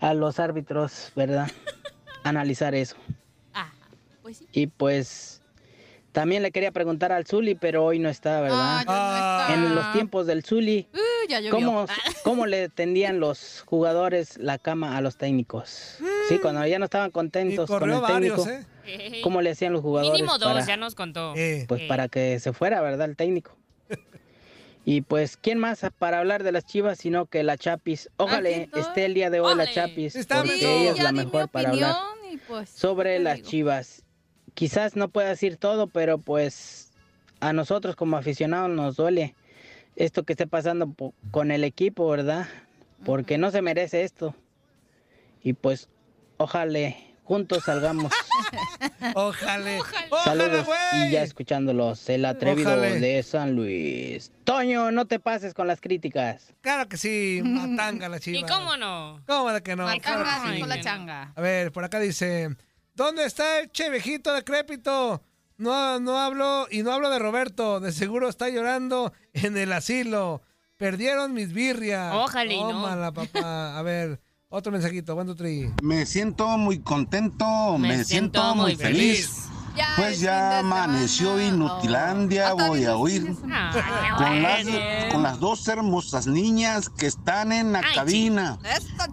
S11: a los árbitros, ¿verdad? Analizar eso.
S6: Ah, pues sí.
S11: Y pues también le quería preguntar al Zuli, pero hoy no está,
S6: Ah,
S11: ¿verdad?
S6: ya no está.
S11: en los tiempos del Zuli,
S6: Uh, ya llovió.
S11: ¿cómo, ¿cómo le tendían los jugadores la cama a los técnicos? Sí, cuando ya no estaban
S3: Y
S11: contentos con el técnico,
S3: varios, ¿eh?
S11: ¿cómo le hacían los jugadores
S7: Mínimo dos,
S11: para,
S7: ya nos contó.
S3: Eh.
S11: pues
S7: Eh.
S11: para que se fuera, ¿verdad? El técnico. Y pues, ¿quién más para hablar de las chivas sino que la Chapis? Ojalá esté el día de hoy la. Chapis,
S3: Está
S11: porque ella es la mejor para hablar
S6: pues,
S11: sobre
S6: ¿qué
S11: las
S6: digo?
S11: chivas. Quizás no pueda decir todo, pero pues a nosotros como aficionados nos duele esto que esté pasando con el equipo, ¿verdad? Porque no se merece esto. Y pues, ojalá juntos salgamos.
S3: Ojalá. Ojalá,
S11: Saludos
S3: güey.
S11: y ya escuchándolos, el atrevido
S3: Ojalá.
S11: de San Luis. Toño, no te pases con las críticas.
S3: Claro que sí, matanga la chiva.
S7: ¿Y cómo no?
S3: ¿Cómo de que no? Claro sí.
S6: la changa.
S3: A ver, por acá dice, ¿dónde está el che viejito decrépito? No, no hablo, y no hablo de Roberto, de seguro está llorando en el asilo. Perdieron mis birrias.
S7: Ojalá y no.
S3: Tómala, papá. A ver, otro mensajito, three.
S12: Me siento muy contento,
S7: Me
S12: me,
S7: siento
S12: siento,
S7: muy
S12: muy feliz.
S6: Ya
S12: Pues ya amaneció. Inutilandia.
S6: Ah,
S12: voy a oír.
S7: Ay,
S12: con las,
S7: bueno.
S12: con las dos hermosas niñas que están en la
S7: Ay,
S12: cabina.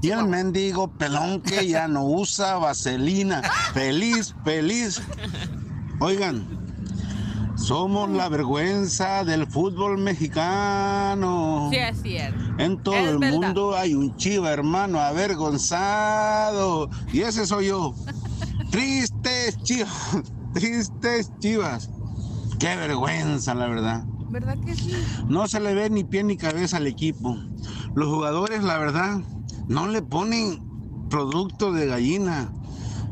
S12: Y el mendigo pelón que ya no usa vaselina. Feliz, feliz. Oigan, somos la vergüenza del fútbol mexicano.
S6: Sí, es cierto.
S12: En todo
S6: Es
S12: el
S6: verdad.
S12: mundo hay un chiva hermano avergonzado. Y ese soy yo. Tristes chivas. Tristes chivas. Qué vergüenza, la verdad.
S6: ¿Verdad que sí?
S12: No se le ve ni pie ni cabeza al equipo. Los jugadores, la verdad, no le ponen producto de gallina.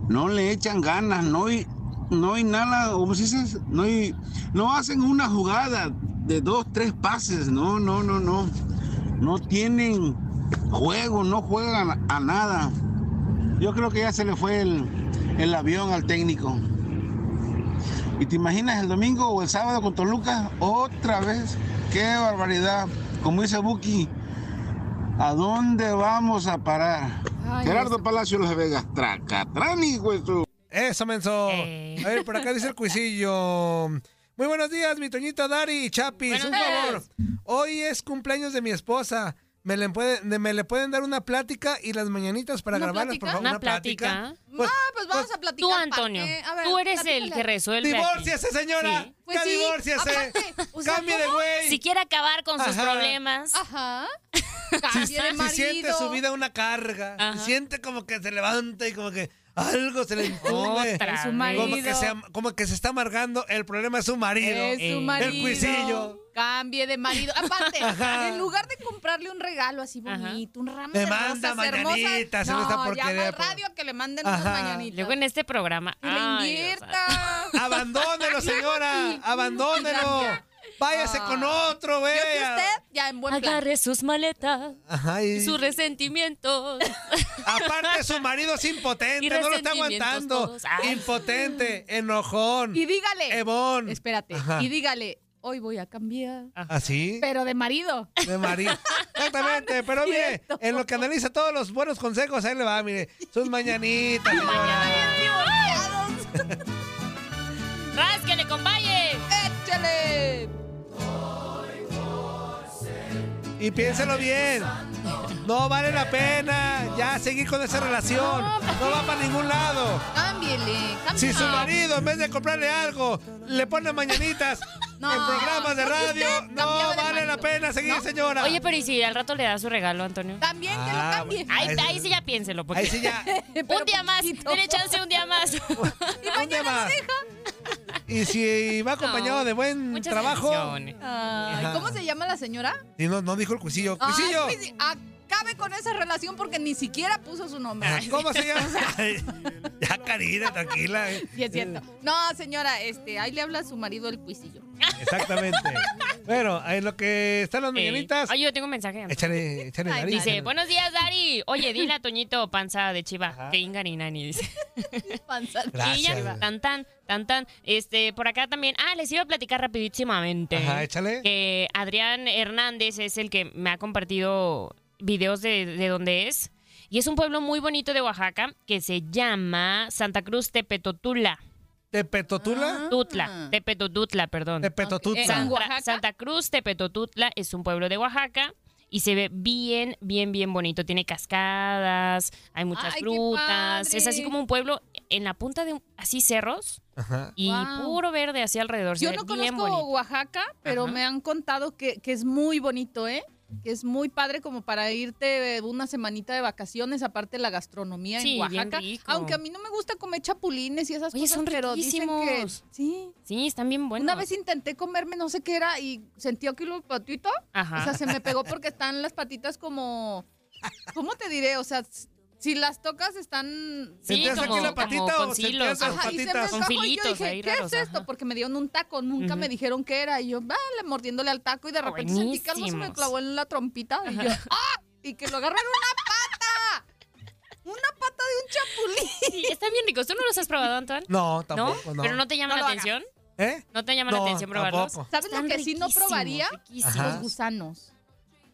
S12: No le echan ganas. No hay, no hay nada, ¿cómo se? No, hay- no hacen una jugada de dos, tres pases. No, no, no, no. No tienen juego, no juegan a nada. Yo creo que ya se le fue el, el avión al técnico. ¿Y te imaginas el domingo o el sábado con Toluca? Otra vez. ¡Qué barbaridad! Como dice Buki, ¿a dónde vamos a parar?
S6: Ay,
S12: Gerardo
S6: eso.
S12: Palacio Los Vegas, tracatrán, hijo de su-
S3: Eso, menso.
S7: Eh.
S3: A ver, por acá dice el cuisillo. Muy buenos días, mi Toñito Dari y Chapis.
S7: Buenos
S3: Un favor.
S7: días.
S3: Hoy es cumpleaños de mi esposa. ¿Me le, puede- me le pueden dar una plática y las mañanitas para
S6: ¿Una
S3: grabarlas, por favor?
S7: ¿Una plática?
S3: Pues,
S6: ah, pues vamos a platicar.
S7: Tú,
S6: ¿para
S7: Antonio,
S6: qué? A ver,
S7: tú eres el que resuelve.
S3: ¡Divórciese, señora!
S7: Sí.
S6: Pues
S3: ¡Ya
S6: sí,
S3: divórciese!
S6: aparte, o sea,
S3: ¡Cambie de güey!
S7: Si quiere acabar con sus problemas.
S6: Ajá.
S3: si,
S6: Cambie de
S3: si siente su vida una carga,
S7: Ajá.
S3: si siente como que se levanta y como que algo se le incumbe.
S7: Otra
S6: Es su
S7: vez.
S6: marido.
S3: Como que, se, como que se está amargando, el problema es su marido.
S6: Es su marido.
S3: el cuisillo.
S6: Cambie de marido. Aparte,
S3: Ajá.
S6: en lugar de comprarle un regalo así
S7: Ajá.
S6: bonito, un ramo
S3: Me
S6: de
S3: manda
S6: rosas hermosas, no,
S3: esta
S6: llama al
S3: pues.
S6: radio que le manden
S3: Ajá.
S6: unas mañanitas.
S7: Luego en este programa.
S6: Le
S7: ay,
S6: invierta.
S3: Abandónelo, señora. Abandónelo. Váyase
S6: Ah.
S3: con otro,
S6: Yo que
S3: vea.
S6: usted, ya en buen plan.
S7: Agarre sus maletas,
S3: Ajá, y-
S7: sus resentimientos.
S3: aparte su marido es impotente,
S7: Y
S3: no lo está aguantando. Impotente, enojón.
S6: Y dígale.
S3: Ebón.
S6: Espérate.
S3: Ajá.
S6: Y dígale, hoy voy a cambiar.
S3: ¿Así?
S6: Pero de marido.
S3: De marido. Exactamente, pero mire,
S6: Cierto.
S3: en lo que analiza todos los buenos consejos, ahí le va, mire. Sus mañanitas, señora.
S7: ¡Rásquele, compañe!
S6: ¡Échale!
S3: Y piénselo bien. No vale la pena ya seguir con esa relación. No va para ningún lado.
S6: Cámbiele.
S3: Si su marido, en vez de comprarle algo, le pone mañanitas,
S6: No,
S3: en programas de radio. No
S6: de
S3: vale la pena seguir,
S6: ¿No?
S3: señora.
S7: Oye, pero ¿y si al rato le da su regalo, Antonio?
S6: También que lo
S3: Ah,
S6: cambie.
S3: bueno.
S7: Ahí,
S3: Ahí sí-
S7: ahí sí ya piénselo. Porque...
S3: Ahí sí ya.
S7: un día más. Tiene chance un día más.
S3: Un día más. Y si va acompañado
S7: No,
S3: de buen trabajo.
S6: ¿Cómo se llama la señora?
S3: Y no, no dijo el cuisillo.
S6: Pues, acabe con esa relación porque ni siquiera puso su nombre.
S3: ¿Cómo se llama? Ya, Karina, tranquila. eh.
S6: Sí, es cierto. No, señora, este, ahí le habla a su marido el cuisillo.
S3: Exactamente. Bueno, en lo que están las mañanitas.
S7: Ay, yo tengo un mensaje.
S3: Échale, échale,
S6: Ay,
S3: Dari,
S7: Dice,
S3: échale.
S7: buenos días, Dari. Oye, dile a Toñito Panza de Chiva. Que Ingarinani, dice.
S6: Panza.
S7: Y ya, tan tan, tan tan. Este, por acá también. Ah, les iba a platicar rapidísimamente.
S3: Ajá, échale.
S7: Que Adrián Hernández es el que me ha compartido videos de, de dónde es. Y es un pueblo muy bonito de Oaxaca que se llama Santa Cruz Tepetotula.
S3: ¿Tepetotula?
S7: Tutla, Tepetotutla, perdón.
S3: Tepetotutla.
S6: ¿En
S7: Santa,
S6: Oaxaca?
S7: Santa Cruz Tepetotutla es un pueblo de Oaxaca y se ve bien, bien, bien bonito. Tiene cascadas, hay muchas
S6: Ay,
S7: frutas. Es así como un pueblo en la punta de un- así cerros
S3: Ajá.
S7: y
S6: Wow.
S7: puro verde así alrededor. Se
S6: Yo no conozco
S7: bonito.
S6: Oaxaca, pero
S7: Ajá.
S6: me han contado que, que es muy bonito, ¿eh? Que es muy padre como para irte una semanita de vacaciones, aparte la gastronomía
S7: Sí,
S6: en
S7: bien
S6: Oaxaca.
S7: rico.
S6: Aunque a mí no me gusta comer chapulines y esas
S7: Oye,
S6: cosas,
S7: son
S6: pero dicen que
S7: riquísimos.
S6: sí.
S7: Sí, están bien buenos.
S6: Una vez intenté comerme no sé qué era y sentí aquí los patitos.
S7: Ajá.
S6: O sea, se me pegó porque están las patitas como ¿Cómo te diré? O sea, si las tocas están
S7: Sí,
S3: ¿Sentías
S7: como-
S3: aquí la
S7: como
S3: patita
S7: con
S3: o
S7: silos.
S6: Ajá, y se me
S3: patitas?
S7: Con
S6: encajó y yo dije, ¿qué
S7: raros,
S6: es esto?
S7: ajá.
S6: Porque me dieron un taco, nunca me dijeron qué era. Y yo, vale, mordiéndole al taco y de repente sentí que algo se me
S7: buenísimos.
S6: clavó en la trompita. Y yo, ¡ah! Y que lo agarraron una pata. Una pata de un chapulín.
S7: Sí, están bien ricos. ¿Tú no los has probado, Antoine?
S3: No, tampoco, no.
S7: ¿Pero no te llama
S6: No
S7: la atención?
S3: ¿Eh?
S7: ¿No te llama
S3: No,
S7: la atención probarlos?
S3: tampoco.
S6: ¿Sabes lo que sí no probaría? Los gusanos.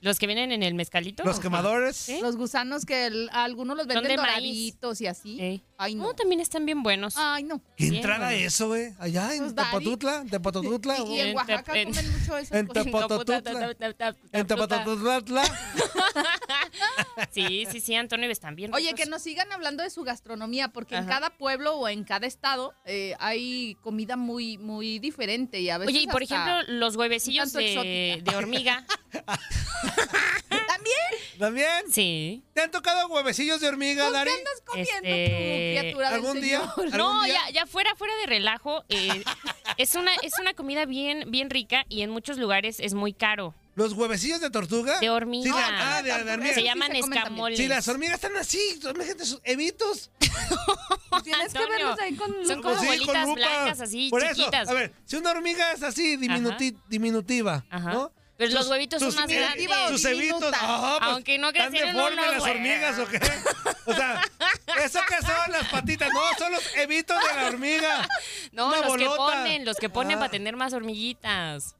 S7: ¿Los que vienen en el mezcalito?
S3: Los quemadores.
S7: ¿Sí?
S6: Los gusanos que el- algunos los venden
S7: de maíz.
S6: doraditos y así.
S7: Sí.
S6: Ay, no.
S7: No, también están bien buenos.
S6: Ay, no.
S3: ¿Qué
S7: Bien,
S3: entrada
S7: bueno.
S3: eso, güey? Allá en
S6: Pues, Dari.
S3: Tepotutla, Tepotutla.
S6: Y, y en Oaxaca
S7: en-
S6: comen mucho eso.
S3: en Tepotutla. En Tepotutla.
S7: Sí, sí, sí, Antonio, están bien
S6: Oye,
S7: ricos.
S6: que nos sigan hablando de su gastronomía, porque en cada pueblo o en cada estado eh, hay comida muy, muy diferente y a veces
S7: Oye, y por ejemplo, los huevecillos
S6: tanto
S7: de, de hormiga.
S6: ¿También?
S3: ¿También?
S7: Sí.
S3: ¿Te han tocado huevecillos de hormiga,
S6: ¿Por
S3: Dari?
S6: qué andas comiendo
S7: Este,
S6: tu criatura del
S3: ¿algún día?
S6: Señor?
S3: ¿Algún
S7: No,
S3: día?
S7: ya, ya fuera, fuera de relajo. eh, es, una, es una comida bien, bien rica y en muchos lugares es muy caro.
S3: ¿Los huevecillos de tortuga?
S7: De hormiga.
S3: Sí, la- ah, de, de
S6: Eso
S3: hormiga.
S7: Se
S6: sí
S7: llaman
S6: se también.
S7: escamoles.
S3: Sí, las hormigas están así, gente, sus evitos.
S6: Tienes que verlos ahí con
S7: son como
S3: sí,
S7: bolitas blancas así,
S3: Por eso,
S7: chiquitas.
S3: a ver, si una hormiga es así, diminuti- diminutiva,
S7: Ajá.
S3: ¿no?
S7: Pero los huevitos son más grandes.
S3: Sus evitos,
S6: diminuta.
S3: ajá, pues,
S7: Aunque no
S3: ¿Están
S7: crecieron
S3: deformes
S7: unos,
S3: las hormigas o qué? O sea, ¿eso qué son las patitas? No, son los evitos de la hormiga.
S7: No,
S3: Una
S7: los que
S3: bolota.
S7: ponen, los que ponen
S3: Ah.
S7: para tener más hormiguitas.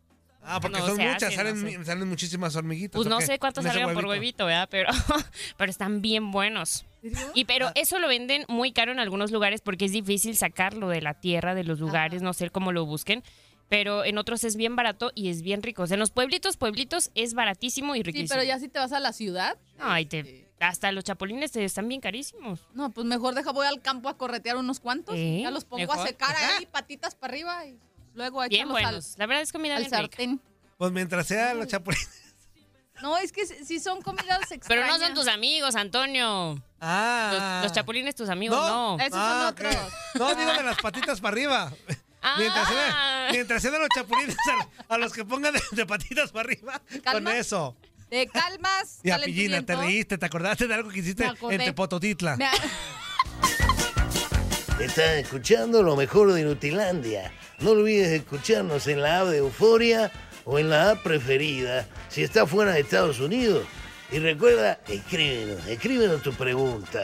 S3: Ah, porque
S7: No,
S3: son muchas,
S7: hacen,
S3: salen,
S7: no sé.
S3: salen muchísimas hormiguitas.
S7: Pues
S3: ¿o
S7: no sé cuántos salgan por
S3: huevito.
S7: huevito, ¿verdad? Pero, pero están bien buenos. Y pero
S3: Ah.
S7: eso lo venden muy caro en algunos lugares porque es difícil sacarlo de la tierra, de los lugares, no sé cómo lo busquen. Pero en otros es bien barato y es bien rico. O sea, en los pueblitos, pueblitos es baratísimo y
S6: Sí,
S7: riquísimo.
S6: pero ya si te vas a la ciudad,
S7: Ay, te, hasta los chapulines te están bien carísimos.
S6: no, pues mejor deja, voy al campo a corretear unos cuantos.
S7: Sí,
S6: ya los pongo
S7: mejor.
S6: a secar ahí, patitas para arriba y luego a
S7: Bien
S6: echarlos al,
S7: buenos. La verdad es comida
S6: al
S7: bien rica.
S6: sartén.
S3: Pues mientras sea los chapulines.
S6: No, es que si son comidas extrañas.
S7: Pero no son tus amigos, Antonio.
S3: Ah.
S7: Los, los chapulines tus amigos, no.
S6: Esos son
S3: Ah, ok.
S6: otros.
S3: No, digo de las patitas para arriba.
S7: Ah.
S3: Mientras sea, mientras sea de los chapulines a, a los que pongan de, de patitas para arriba.
S6: Calma.
S3: Con eso.
S6: Te calmas.
S3: Y a Pillina, te reíste, te acordaste de algo que hiciste en Tepototitla.
S6: Me-
S2: Estás escuchando lo mejor de Nutilandia. No olvides escucharnos en la app de Euforia o en la app preferida si estás fuera de Estados Unidos. Y recuerda, escríbenos, escríbenos tu pregunta,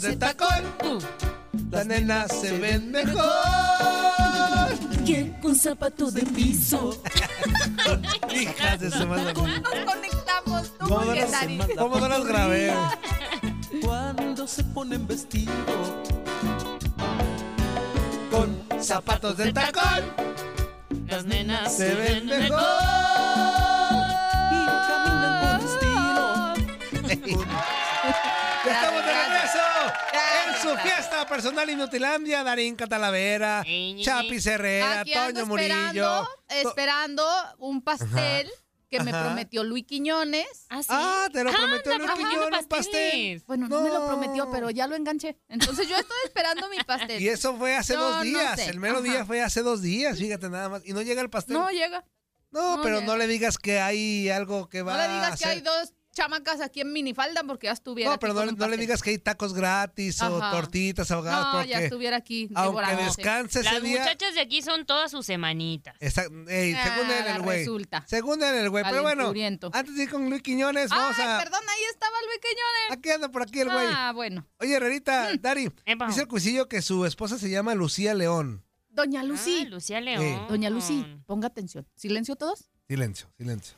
S3: Zapatos de tacón.
S7: Uh,
S3: Las nenas se ven mejor.
S7: Que con zapatos de piso.
S3: Hijas de su madre.
S6: ¿Cómo nos conectamos? Tú
S3: ¿Cómo no las- cómo no las grabé?
S5: Cuando se ponen vestido
S3: Con zapatos de tacón.
S7: Las nenas
S3: Se ven mejor. Personal Inutilandia. Darín Catalavera, Chapi Herrera,
S6: Aquí
S3: Toño
S6: ando
S3: Murillo.
S6: esperando, un pastel que me prometió Luis Quiñones.
S7: ¿Ah, sí?
S3: Ah, te lo prometió
S7: Anda
S3: Luis Quiñones, un pastel.
S6: Bueno, no. me lo prometió, pero ya lo enganché. Entonces yo estoy esperando mi pastel.
S3: Y eso fue hace
S6: No,
S3: dos
S6: no
S3: días.
S6: sé.
S3: El mero
S6: Ajá.
S3: día fue hace dos días, fíjate nada más. Y no llega el pastel.
S6: No llega.
S3: No,
S6: no
S3: pero
S6: llega.
S3: no le digas que hay algo que va
S6: No le
S3: a
S6: digas que
S3: hacer.
S6: hay dos chamacas aquí en minifalda porque ya estuviera.
S3: No, pero
S6: aquí
S3: no, le-
S6: un
S3: no le digas que hay tacos gratis o
S6: Ajá.
S3: tortitas ahogadas
S6: No,
S3: porque
S6: ya estuviera aquí.
S3: aunque descanse ese
S7: Las
S3: día.
S7: muchachas de aquí son todas sus semanitas.
S3: Está, ey,
S6: Ah,
S3: según él, el güey.
S6: resulta.
S3: Según él, el güey. Pero bueno,
S6: Calenturiento.
S3: antes de ir con Luis Quiñones, vamos
S6: Ay,
S3: a.
S6: perdón, ahí estaba Luis Quiñones.
S3: Aquí anda por aquí el güey.
S6: Ah, bueno.
S3: Oye, Rerita, Dari,
S7: Epa.
S3: dice el cuisillo que su esposa se llama Lucía León.
S6: Doña Lucy.
S7: Ah, Lucía León.
S6: Doña Lucy, ponga atención. ¿Silencio todos?
S3: Silencio, silencio.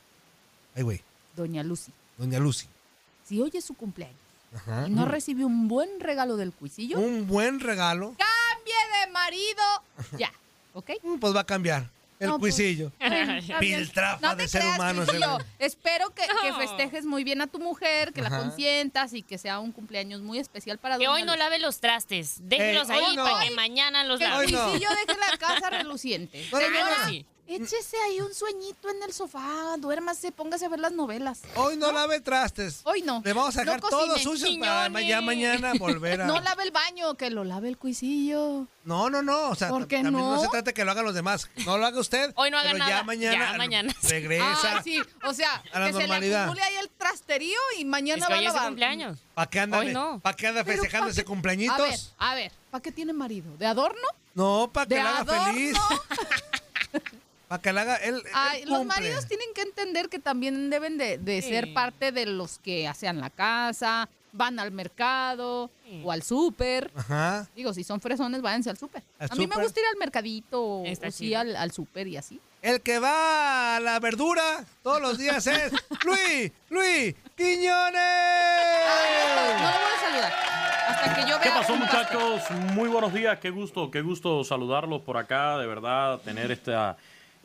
S3: Ay, güey.
S6: Doña Lucy.
S3: Doña Lucy.
S6: Si hoy es su cumpleaños
S3: Ajá.
S6: y no recibió un buen regalo del cuisillo,
S3: Un buen regalo.
S6: cambie de marido ya. ¿Ok?
S3: Mm, Pues va a cambiar. El
S6: No, pues,
S3: cuisillo. Piltrafa
S6: No te
S3: de ser
S6: creas,
S3: humano.
S6: Cuisillo. Espero que, que
S7: No.
S6: festejes muy bien a tu mujer, que la consientas y que sea un cumpleaños muy especial para
S7: Que hoy no lave los trastes. Déjelos
S3: Ey, hoy
S7: ahí
S3: no.
S7: para que mañana los
S6: Que el
S7: lave.
S3: Hoy no.
S6: cuisillo deje la casa reluciente. Señora.
S7: Sí.
S6: Échese ahí un sueñito en el sofá, duérmase, póngase a ver las novelas.
S3: Hoy no lave trastes.
S6: Hoy no.
S3: Le vamos a
S6: No
S3: dejar todos
S6: cocine.
S3: sucios para ya mañana volver a.
S6: No lave el baño, que lo lave el cuisillo.
S3: No, no, no. O sea,
S6: ¿Por qué
S3: también no?
S6: no?
S3: se trata de que lo hagan los demás. No lo haga usted.
S7: Hoy no haga
S3: pero
S7: nada.
S3: Ya mañana,
S7: Ya mañana.
S3: regresa.
S6: Ah, sí, o sea,
S3: a la
S6: que se le
S3: normalidad.
S6: acumule ahí el trasterío y mañana
S7: Es que
S6: va a lavar.
S7: cumpleaños.
S3: ¿Para qué anda,
S7: Hoy no.
S3: ¿para qué anda festejando
S6: ¿pa'
S3: ese cumpleañitos?
S6: A ver, a ver, ¿para qué tiene marido? ¿De adorno?
S3: No, para que
S6: ¿De
S3: la haga
S6: adorno?
S3: feliz. Para que la haga él.
S6: los maridos tienen que entender que también deben de, de ser parte de los que hacen la casa, van al mercado o al súper.
S3: Ajá.
S6: Digo, si son fresones, váyanse al súper. A mí me gusta ir al mercadito o,
S7: Está
S6: o sí al, al súper y así.
S3: El que va a la verdura todos los días es Luis, Luis Quiñones.
S6: No lo voy a saludar. Hasta que yo vea
S13: ¿Qué pasó
S6: pastel.
S13: muchachos? Muy buenos días, qué gusto, qué gusto saludarlos por acá, de verdad, tener esta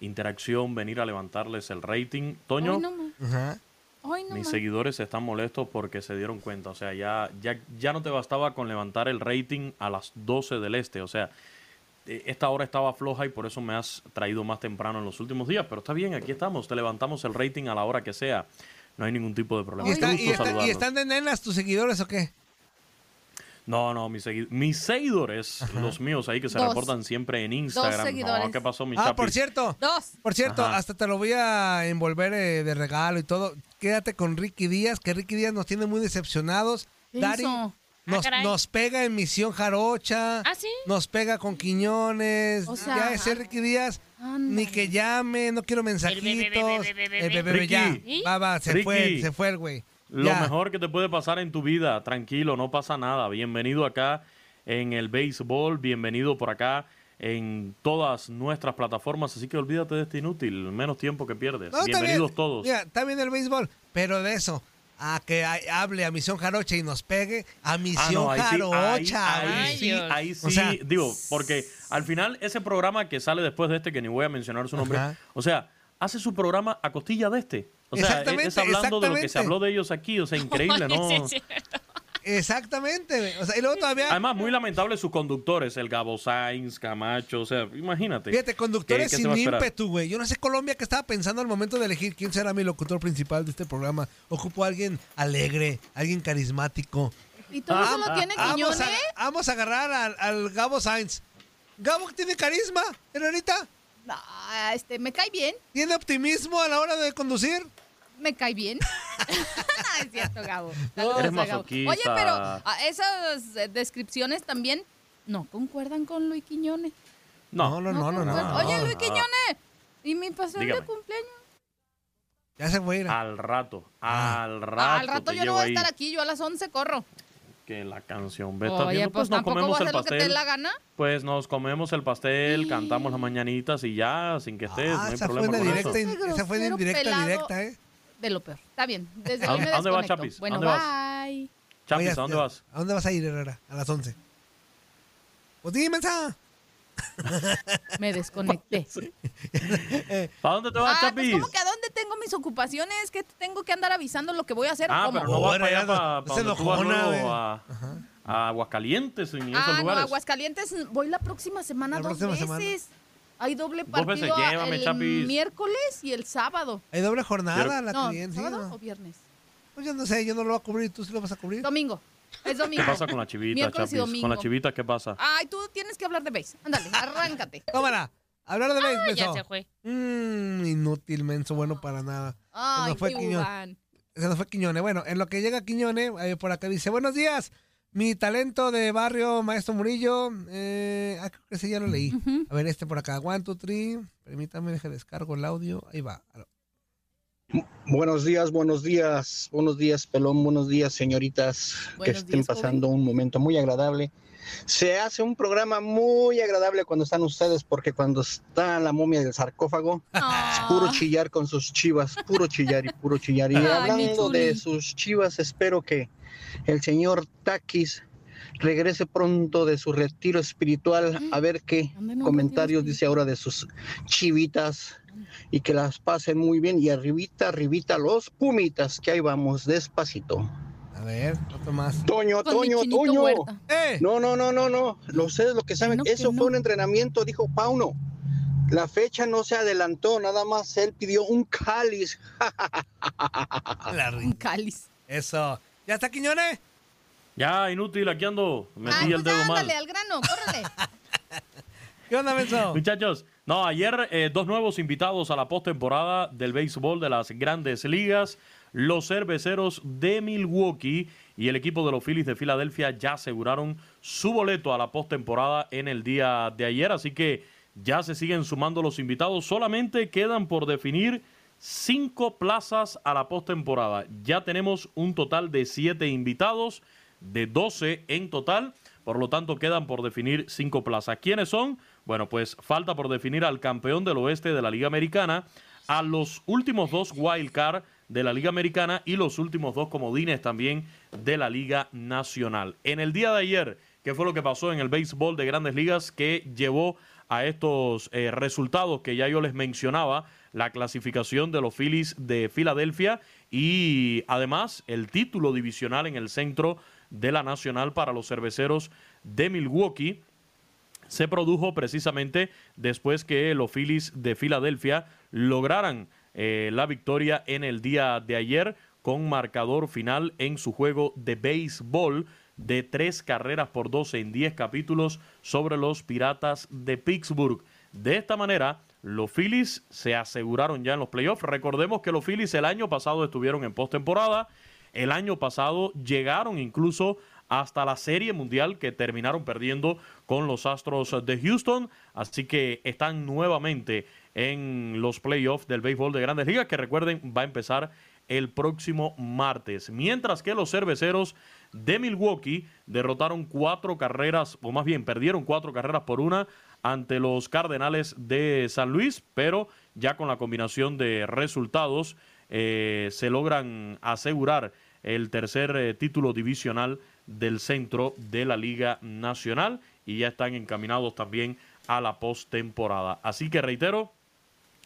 S13: interacción, venir a levantarles el rating. Toño,
S6: Hoy no. Hoy
S13: mis seguidores están molestos porque se dieron cuenta, o sea, ya, ya, ya no te bastaba con levantar el rating a las 12 del este, o sea, eh, esta hora estaba floja y por eso me has traído más temprano en los últimos días, pero está bien, aquí estamos, te levantamos el rating a la hora que sea, no hay ningún tipo de problema.
S3: ¿Y, está- y está- y
S13: saludarlos.
S3: están de nenas tus seguidores o qué?
S13: No, no, mis, segui- mis seguidores, los míos ahí que se
S6: Dos.
S13: reportan siempre en Instagram.
S6: seguidores.
S13: No, ¿Qué pasó, mi
S3: Ah,
S13: chapi?
S3: por cierto.
S6: Dos.
S3: Por cierto,
S13: Ajá.
S3: hasta te lo voy a envolver eh, de regalo y todo. Quédate con Ricky Díaz, que Ricky Díaz nos tiene muy decepcionados.
S6: ¿Qué
S3: Dari
S6: hizo?
S3: nos,
S7: Ah, caray.
S3: nos pega en Misión Jarocha.
S7: ¿Ah, sí?
S3: Nos pega con Quiñones.
S6: O sea,
S3: ya ese Ricky Díaz,
S6: ándale.
S3: ni que llame, no quiero mensajitos.
S7: bebé, bebé, bebé,
S3: El bebé,
S13: Ricky.
S3: ya.
S7: ¿Y?
S3: Va, va, se
S13: Ricky.
S3: fue, se fue el güey.
S13: Lo
S3: Ya.
S13: mejor que te puede pasar en tu vida, tranquilo, no pasa nada. Bienvenido acá en el béisbol, bienvenido por acá en todas nuestras plataformas, así que olvídate de este inútil, menos tiempo que pierdes.
S3: No,
S13: Bienvenidos
S3: bien.
S13: todos.
S3: Mira, está bien el béisbol, pero de eso, a que hable a Misión Jarocha y nos pegue a
S13: Ah,
S3: Misión
S13: no, ahí sí,
S3: Jarocha.
S13: ahí, sí, ahí sí,
S3: O sea-
S13: digo, porque al final ese programa que sale después de este, que ni voy a mencionar su nombre,
S3: Ajá.
S13: o sea, hace su programa a costilla de este. O sea, es-
S3: Exactamente,
S13: es hablando de lo que se habló de ellos aquí, o sea, increíble, ¿no?
S7: Sí, es cierto.
S3: Exactamente. O sea, y luego todavía,
S13: Además, muy lamentable sus conductores, el Gabo Sainz, Camacho, o sea, imagínate.
S3: fíjate,
S13: ¿Qué-
S3: conductores
S13: qué
S3: sin ímpetu, güey. Yo no sé Colombia que estaba pensando al momento de elegir quién será mi locutor principal de este programa. Ocupo a alguien alegre, alguien carismático.
S6: ¿Y todo eso lo tiene
S3: Vamos
S6: Quiñones?
S3: a, vamos a agarrar al, al Gabo Sainz. Gabo tiene carisma, Herrerita.
S6: No, este, me cae bien,
S3: Tiene optimismo a la hora de conducir.
S6: Me cae bien. no, es cierto, Gabo. Saludos
S13: Eres
S6: Gabo. Oye, pero ah, esas descripciones también no concuerdan con Luis Quiñones.
S13: No,
S3: no, no, no. no.
S6: Oye,
S3: no.
S6: Luis Quiñones, ¿y mi pastel
S13: Dígame.
S6: de cumpleaños?
S3: Ya se fue. a ir.
S13: Al rato,
S3: Ah.
S13: al rato.
S6: al rato yo no voy a
S13: ahí.
S6: estar aquí, yo a las 11 corro.
S13: Que la canción. ¿Ves?
S6: Oye,
S13: viendo?
S6: pues,
S13: nos
S6: tampoco
S13: comemos
S6: voy a
S13: el
S6: hacer lo que te dé
S13: pastel.
S6: la gana.
S13: Pues nos comemos el pastel, cantamos las mañanitas y ya, sin que estés. no hay
S3: esa fue
S13: problema
S3: una
S13: con
S3: directa,
S13: eso.
S3: esa fue de
S6: grosero,
S3: indirecta
S6: pelado.
S3: directa, ¿eh?
S6: De lo peor. Está bien. Desde
S13: ¿A a dónde vas. Chapis? ¿A
S6: Bueno,
S13: dónde vas?
S6: bye.
S13: Chapis,
S3: Oye,
S13: ¿a dónde vas?
S3: ¿A dónde vas a ir, Herrera? A las 11. Pues dime, mensa.
S6: Me desconecté.
S13: ¿Para dónde te vas,
S6: Ah, pues
S13: Chapis?
S6: ¿cómo que a dónde tengo mis ocupaciones? Que tengo que andar avisando lo que voy a hacer.
S13: Ah,
S6: ¿Cómo?
S13: pero no vas para allá, para, para donde tú vas luego a, a Aguascalientes, en esos
S6: Ah, no. Aguascalientes voy la próxima semana
S3: La
S6: dos
S3: próxima
S6: veces.
S3: semana.
S6: Hay doble partido
S13: veces, llévame,
S6: el
S13: Chapis.
S6: miércoles y el sábado.
S3: Hay doble jornada,
S13: Pero-
S3: la
S6: no,
S3: cliente, ¿sí,
S6: ¿sábado
S3: no?
S6: o viernes?
S3: Pues yo no sé, yo no lo voy a cubrir, ¿tú sí lo vas a cubrir?
S6: Domingo. Es
S13: ¿Qué
S6: domingo.
S13: pasa con la chivita,
S6: Miércoles y
S13: Chapis?
S6: domingo.
S13: Con la chivita, ¿qué pasa?
S6: Ay, tú tienes que hablar de base. Ándale, arráncate.
S3: Tómala. Hablar de béisbol.
S6: Ah, ya
S3: menso.
S6: se fue.
S3: Mmm, inútil, menso, bueno para nada. Se
S6: Ay,
S3: nos fue
S6: qué
S3: Quiñones.
S6: Iván.
S3: Se nos fue Quiñones. Bueno, en lo que llega Quiñones, ahí por acá dice, buenos días, mi talento de barrio, Maestro Murillo. Eh, ah, creo que ese ya lo leí. A ver, este por acá, one, two, three. Permítame, deje descargo el audio. Ahí va.
S14: Buenos días, buenos días, buenos días, Pelón, buenos días, señoritas, que estén
S6: días,
S14: pasando un momento muy agradable. Se hace un programa muy agradable cuando están ustedes, porque cuando está la momia del sarcófago, es puro chillar con sus chivas, puro chillar y puro chillar. Y
S15: Ay,
S14: hablando de sus chivas, espero que el señor Takis regrese pronto de su retiro espiritual a ver qué comentarios dice ahora de sus chivitas y que las pasen muy bien y arribita, arribita los pumitas, que ahí vamos despacito.
S3: A ver, otro más.
S14: Toño,
S3: Con
S14: Toño, Toño.
S3: Huerta.
S14: No, no, no, no, no. Lo ustedes lo que saben, eso fue un entrenamiento, dijo Pauno. La fecha no se adelantó, nada más él pidió un cáliz.
S3: Un
S6: cáliz.
S3: Eso. ¿Ya está Quiñones?
S13: Ya, inútil, aquí ando. Metí
S6: Ah,
S13: el
S6: pues
S13: dedo mal.
S6: ándale, al grano, córrele.
S3: ¿Qué onda, Menso?
S13: Muchachos, no, ayer eh, dos nuevos invitados a la postemporada del béisbol de las grandes ligas. Los cerveceros de Milwaukee y el equipo de los Phillies de Filadelfia ya aseguraron su boleto a la postemporada en el día de ayer. Así que ya se siguen sumando los invitados. Solamente quedan por definir cinco plazas a la postemporada. Ya tenemos un total de siete invitados, de 12 en total. Por lo tanto, quedan por definir cinco plazas. ¿Quiénes son? Bueno, pues falta por definir al campeón del oeste de la Liga Americana, a los últimos dos wild card de la Liga Americana y los últimos dos comodines también de la Liga Nacional. En el día de ayer, ¿qué fue lo que pasó en el béisbol de grandes ligas que llevó a estos eh, resultados que ya yo les mencionaba? La clasificación de los Phillies de Filadelfia y además el título divisional en el centro de la Nacional para los cerveceros de Milwaukee se produjo precisamente después que los Phillies de Filadelfia lograran eh, la victoria en el día de ayer con marcador final en su juego de béisbol de tres carreras por 12 en 10 capítulos sobre los Piratas de Pittsburgh. De esta manera, los Phillies se aseguraron ya en los playoffs. Recordemos que los Phillies el año pasado estuvieron en postemporada. El año pasado llegaron incluso hasta la Serie Mundial que terminaron perdiendo con los Astros de Houston. Así que están nuevamente en los playoffs del béisbol de grandes ligas que recuerden va a empezar el próximo martes. Mientras que los cerveceros de Milwaukee derrotaron cuatro carreras, o más bien perdieron cuatro carreras por una ante los Cardenales de San Luis, pero ya con la combinación de resultados eh, se logran asegurar el tercer eh, título divisional del centro de la Liga Nacional y ya están encaminados también a la postemporada. Así que reitero,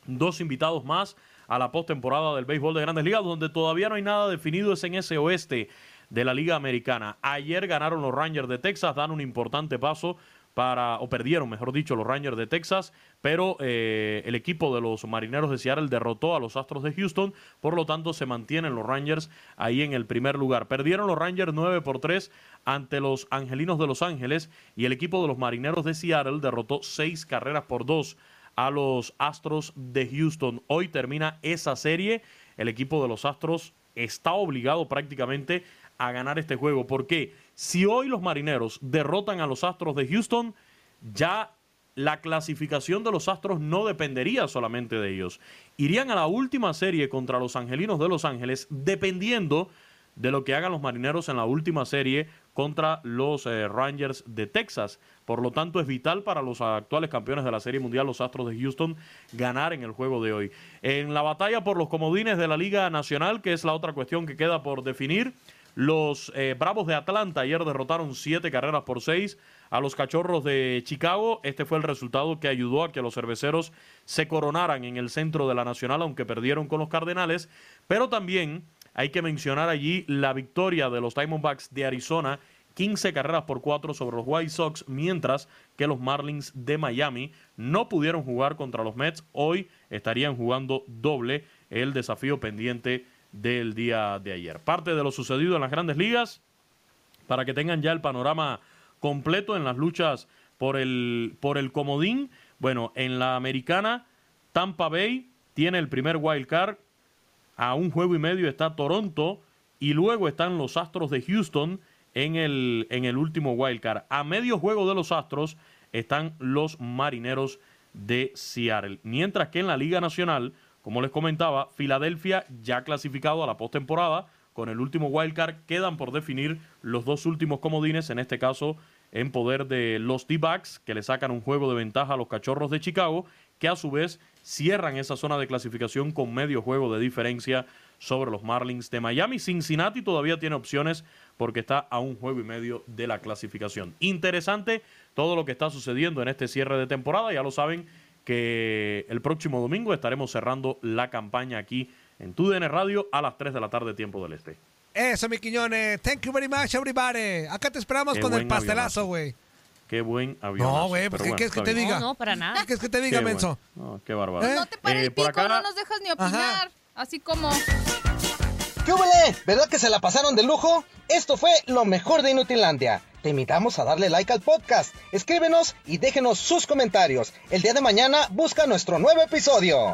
S13: dos invitados más a la postemporada del béisbol de Grandes Ligas, donde todavía no hay nada definido, es en ese oeste de la Liga Americana. Ayer ganaron los Rangers de Texas, dan un importante paso para, o perdieron, mejor dicho, los Rangers de Texas, pero eh, el equipo de los Marineros de Seattle derrotó a los Astros de Houston, por lo tanto se mantienen los Rangers ahí en el primer lugar. Perdieron los Rangers 9 por 3 ante los Angelinos de Los Ángeles y el equipo de los Marineros de Seattle derrotó 6 carreras por 2 a los Astros de Houston. Hoy termina esa serie, el equipo de los Astros está obligado prácticamente a ganar este juego. Porque si hoy los marineros derrotan a los Astros de Houston, ya la clasificación de los Astros no dependería solamente de ellos. Irían a la última serie contra los Angelinos de Los Ángeles dependiendo de lo que hagan los marineros en la última serie contra los eh, Rangers de Texas. Por lo tanto, es vital para los actuales campeones de la Serie Mundial, los Astros de Houston, ganar en el juego de hoy. En la batalla por los comodines de la Liga Nacional, que es la otra cuestión que queda por definir, los eh, Bravos de Atlanta ayer derrotaron siete carreras por seis a los Cachorros de Chicago. Este fue el resultado que ayudó a que los cerveceros se coronaran en el centro de la Nacional, aunque perdieron con los Cardenales. Pero también hay que mencionar allí la victoria de los Diamondbacks de Arizona, 15 carreras por 4 sobre los White Sox, mientras que los Marlins de Miami no pudieron jugar contra los Mets. Hoy estarían jugando doble el desafío pendiente del día de ayer. Parte de lo sucedido en las grandes ligas, para que tengan ya el panorama completo en las luchas por el, por el comodín. Bueno, en la americana, Tampa Bay tiene el primer wild card. A un juego y medio está Toronto. Y luego están los Astros de Houston en el, en el último wild card. A medio juego de los Astros están los Marineros de Seattle. Mientras que en la Liga Nacional, como les comentaba, Filadelfia ya clasificado a la postemporada. Con el último wildcard quedan por definir los dos últimos comodines, en este caso en poder de los D-Backs, que le sacan un juego de ventaja a los Cachorros de Chicago, que a su vez cierran esa zona de clasificación con medio juego de diferencia sobre los Marlins de Miami. Cincinnati todavía tiene opciones porque está a un juego y medio de la clasificación. Interesante todo lo que está sucediendo en este cierre de temporada. Ya lo saben que el próximo domingo estaremos cerrando la campaña aquí en TUDN Radio a las 3 de la tarde, tiempo del este.
S3: Eso, mi Quiñones. Thank you very much, everybody. Acá te esperamos
S13: Qué
S3: con el pastelazo, güey.
S13: Qué buen avión.
S3: No, güey, pues, ¿qué quieres que te diga?
S6: No, no, para nada.
S3: ¿Qué quieres que te diga,
S13: Qué
S3: menso?
S13: bueno. No, qué bárbaro.
S6: No te pares
S13: Eh,
S6: el
S13: por
S6: pico,
S13: acá,
S6: no nos dejas ni opinar. Así como...
S15: ¿Qué huele? ¿Verdad que se la pasaron de lujo? Esto fue lo mejor de Inutilandia. Te invitamos a darle like al podcast, escríbenos y déjenos sus comentarios. El día de mañana busca nuestro nuevo episodio.